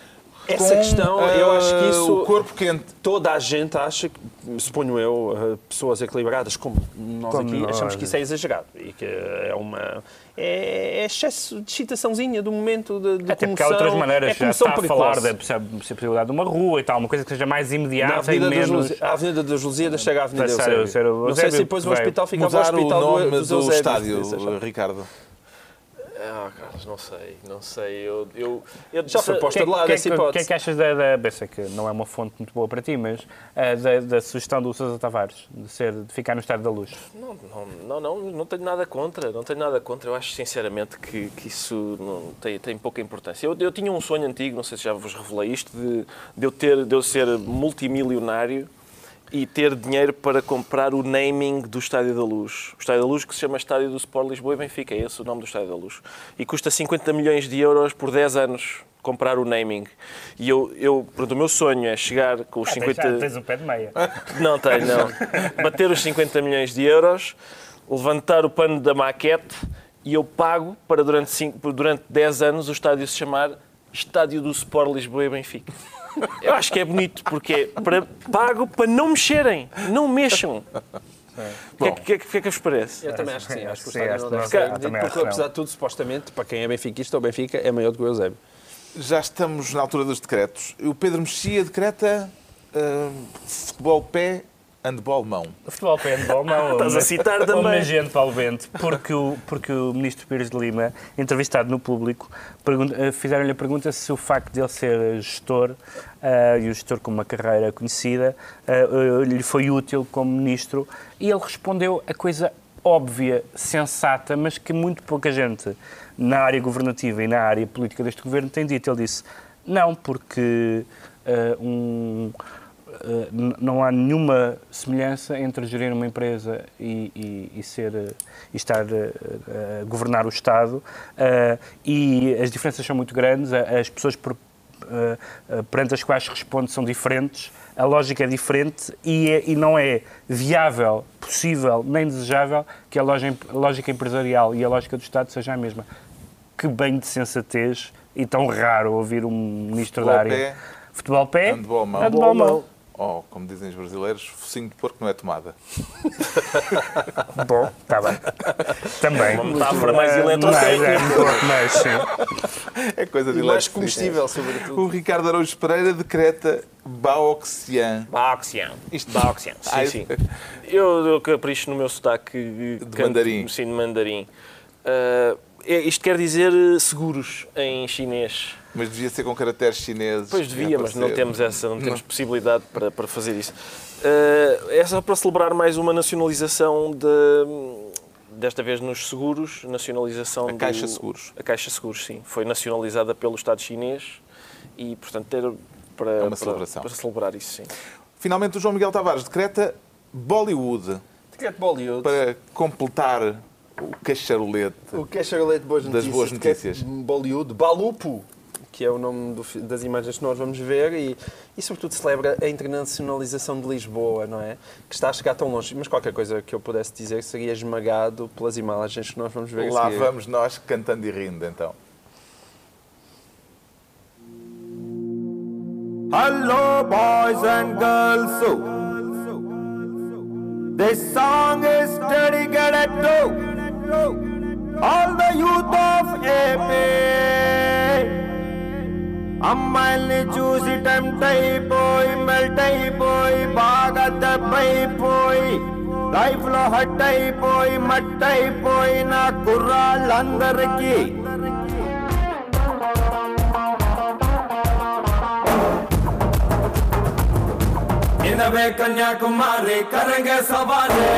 [SPEAKER 4] Essa
[SPEAKER 1] com,
[SPEAKER 4] questão, eu acho que isso-
[SPEAKER 1] o corpo quente.
[SPEAKER 4] Toda a gente acha, suponho eu, eh, pessoas equilibradas como nós
[SPEAKER 2] Como
[SPEAKER 4] aqui,
[SPEAKER 2] nós.
[SPEAKER 4] achamos que isso é exagerado e que é uma. É, é excesso de excitaçãozinha do momento de, de
[SPEAKER 2] Até porque
[SPEAKER 4] comoção.
[SPEAKER 2] há outras maneiras,
[SPEAKER 4] é
[SPEAKER 2] já está a falar da possi- possibilidade de uma rua e tal, uma coisa que seja mais imediata e menos...
[SPEAKER 4] Lusi- à Avenida das Lusíadas chega à Avenida Eusébio.
[SPEAKER 2] a
[SPEAKER 4] Não sei se depois o hospital ficava o
[SPEAKER 1] Mudar o
[SPEAKER 4] hospital
[SPEAKER 1] nome
[SPEAKER 4] do,
[SPEAKER 1] do,
[SPEAKER 4] Eusébios,
[SPEAKER 1] estádio. Ricardo.
[SPEAKER 3] Ah, Carlos, não sei, não sei. Eu, eu, eu,
[SPEAKER 4] Já foi posta de lado
[SPEAKER 2] que-
[SPEAKER 4] essa
[SPEAKER 2] que- O que é
[SPEAKER 4] hipótese.
[SPEAKER 2] que achas da, da bem, sei que não é uma fonte muito boa para ti, mas eh, da, da sugestão do Sousa Tavares de, ser, de ficar no Estado da Luz?
[SPEAKER 3] Não, não, não, não, não tenho nada contra, não tenho nada contra. Eu acho sinceramente que, que isso não, tem, tem pouca importância. Eu, eu tinha um sonho antigo, não sei se já vos revelei isto, de, de eu, ter, de eu ser multimilionário e ter dinheiro para comprar o naming do Estádio da Luz. O Estádio da Luz que se chama Estádio do Sport Lisboa e Benfica, é esse o nome do Estádio da Luz. E custa 50 milhões de euros por 10 anos comprar o naming. E eu, eu pronto, o meu sonho é chegar com os 50...
[SPEAKER 2] Tens, tens o pé de meia.
[SPEAKER 3] Não tenho, não. Bater os 50 milhões de euros, levantar o pano da maquete e eu pago para durante, cinco, durante 10 anos o estádio se chamar Estádio do Sport Lisboa e Benfica. Eu acho que é bonito, porque é para, pago para não mexerem, não mexam. O que, é que, que, é que- é que vos parece?
[SPEAKER 4] Eu também acho que sim. Acho que o
[SPEAKER 2] Sim,
[SPEAKER 4] estádio não deve ser porque
[SPEAKER 2] que não.
[SPEAKER 4] apesar de tudo, supostamente, para quem é benfiquista ou Benfica, é maior do que o Eusébio.
[SPEAKER 1] Já estamos na altura dos decretos. O Pedro Mexia decreta ah, futebol pé, handball mão.
[SPEAKER 2] O futebol pé handball não.
[SPEAKER 3] Estás a citar também.
[SPEAKER 2] Homenageando Paulo Bento, porque o, porque o ministro Pires de Lima, entrevistado no público, eh, fizeram-lhe a pergunta se o facto de ele ser gestor, eh, e o gestor com uma carreira conhecida, eh, lhe foi útil como ministro, e ele respondeu a coisa óbvia, sensata, mas que muito pouca gente na área governativa e na área política deste governo tem dito. Ele disse, não, porque eh, um... Não há nenhuma semelhança entre gerir uma empresa e, e- e ser e estar uh, uh, a governar o Estado uh, e as diferenças são muito grandes, a- as pessoas por- perante as quais responde são diferentes, a lógica é diferente e, é- e não é viável, possível nem desejável que a loja- a lógica empresarial e a lógica do Estado seja a mesma. Que bem de sensatez e tão raro ouvir um ministro
[SPEAKER 1] Futebol
[SPEAKER 2] da área.
[SPEAKER 1] pé,
[SPEAKER 2] Futebol pé,
[SPEAKER 1] handball mão.
[SPEAKER 2] handball mão.
[SPEAKER 1] Ou, como dizem os brasileiros, focinho de porco não é tomada.
[SPEAKER 2] Bom, está bem. Também.
[SPEAKER 3] Uma metáfora mais
[SPEAKER 2] Eh,
[SPEAKER 3] eletrotécnica.
[SPEAKER 2] mais, é, um.
[SPEAKER 1] É coisa de
[SPEAKER 4] mais combustível, sobretudo.
[SPEAKER 1] O Ricardo Araújo Pereira decreta Baoxian.
[SPEAKER 3] Baoxian.
[SPEAKER 1] Isto-
[SPEAKER 3] Baoxian, sim,
[SPEAKER 1] Ai,
[SPEAKER 3] sim. Eu, eu capricho no meu sotaque de
[SPEAKER 1] mandarim.
[SPEAKER 3] Sim, de mandarim. Ah, é- isto quer dizer eh, seguros em chinês.
[SPEAKER 1] Mas devia ser com caracteres chineses.
[SPEAKER 3] Pois devia, mas não temos essa, não temos possibilidade para, para fazer isso. Ah, é só para celebrar mais uma nacionalização de, desta vez nos seguros, nacionalização
[SPEAKER 1] A
[SPEAKER 3] do-
[SPEAKER 1] Caixa Seguros.
[SPEAKER 3] A Caixa Seguros, sim. Foi nacionalizada pelo Estado chinês e, portanto, ter para,
[SPEAKER 1] É uma
[SPEAKER 3] para-
[SPEAKER 1] celebração.
[SPEAKER 3] para celebrar isso, sim.
[SPEAKER 1] Finalmente, o João Miguel Tavares decreta Bollywood
[SPEAKER 4] Decreto Bollywood.
[SPEAKER 1] para completar o cacharolete.
[SPEAKER 4] O que charolete de boas
[SPEAKER 1] Das
[SPEAKER 4] notícias?
[SPEAKER 1] boas
[SPEAKER 4] Decreto
[SPEAKER 1] notícias.
[SPEAKER 4] Bollywood. Balupo, que é o nome do das imagens que nós vamos ver e, e, sobretudo, celebra a internacionalização de Lisboa, não é? Que está a chegar tão longe. Mas qualquer coisa que eu pudesse dizer seria esmagado pelas imagens que nós vamos ver
[SPEAKER 1] Lá vamos nós cantando e rindo, então.
[SPEAKER 6] Hello, boys and girls. This song is dedicated to all the youth of AP. చూసి టెంప్టైపోయి మెల్ట్ అయిపోయి బాగా దెబ్బైపోయి లైఫ్ లో హట్ అయిపోయి మట్ అయిపోయి నా కుర్రాళ్ళందరికీ ఇనవే కన్యాకుమారి కరంగే సవాలే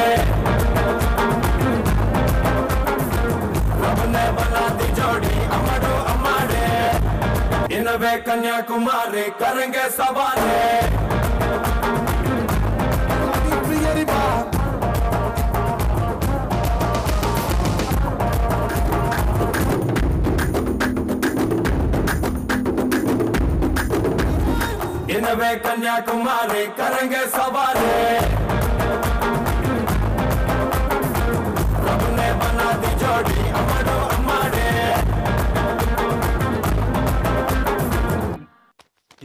[SPEAKER 6] రబ్ నే బనా ది జోడి అమరో எனவே கன்னியாகுமரி? கருங்க சவாலே. எனவே கன்னியாகுமரி? கருங்க சவாலே.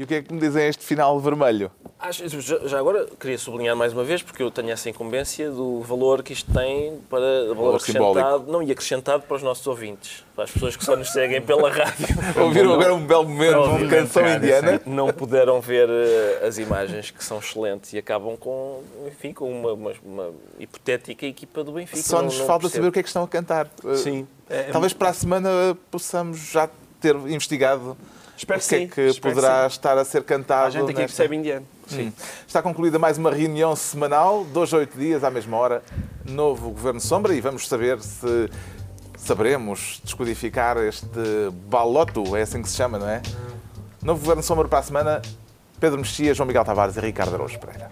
[SPEAKER 1] E o que é que me dizem este final vermelho?
[SPEAKER 3] Acho- já, já agora queria sublinhar mais uma vez, porque eu tenho essa incumbência do valor que isto tem para valor,
[SPEAKER 1] Valor
[SPEAKER 3] acrescentado,
[SPEAKER 1] simbólico.
[SPEAKER 3] não e acrescentado para os nossos ouvintes, para as pessoas que só nos seguem pela rádio.
[SPEAKER 1] Ouviram agora um belo momento,
[SPEAKER 3] Obviamente,
[SPEAKER 1] canção indiana.
[SPEAKER 3] Não puderam ver eh, as imagens que são excelentes e acabam com, enfim, com uma, uma- uma hipotética equipa do Benfica.
[SPEAKER 1] Só
[SPEAKER 3] Não-
[SPEAKER 1] nos
[SPEAKER 3] não
[SPEAKER 1] falta
[SPEAKER 3] percebo.
[SPEAKER 1] saber o que é que estão a cantar. Uh,
[SPEAKER 3] Sim.
[SPEAKER 1] Talvez para a semana possamos já ter investigado
[SPEAKER 4] Espero
[SPEAKER 1] o
[SPEAKER 4] que
[SPEAKER 1] que é
[SPEAKER 4] sim,
[SPEAKER 1] que poderá estar a ser cantado.
[SPEAKER 4] A gente aqui
[SPEAKER 1] nesta-
[SPEAKER 4] percebe indiano.
[SPEAKER 1] Sim. Está concluída mais uma reunião semanal, dois a oito dias, à mesma hora, novo Governo Sombra, e vamos saber se saberemos descodificar este baloto, é assim que se chama, não é? Novo Governo Sombra para a semana, Pedro Mexia, João Miguel Tavares e Ricardo Araújo Pereira.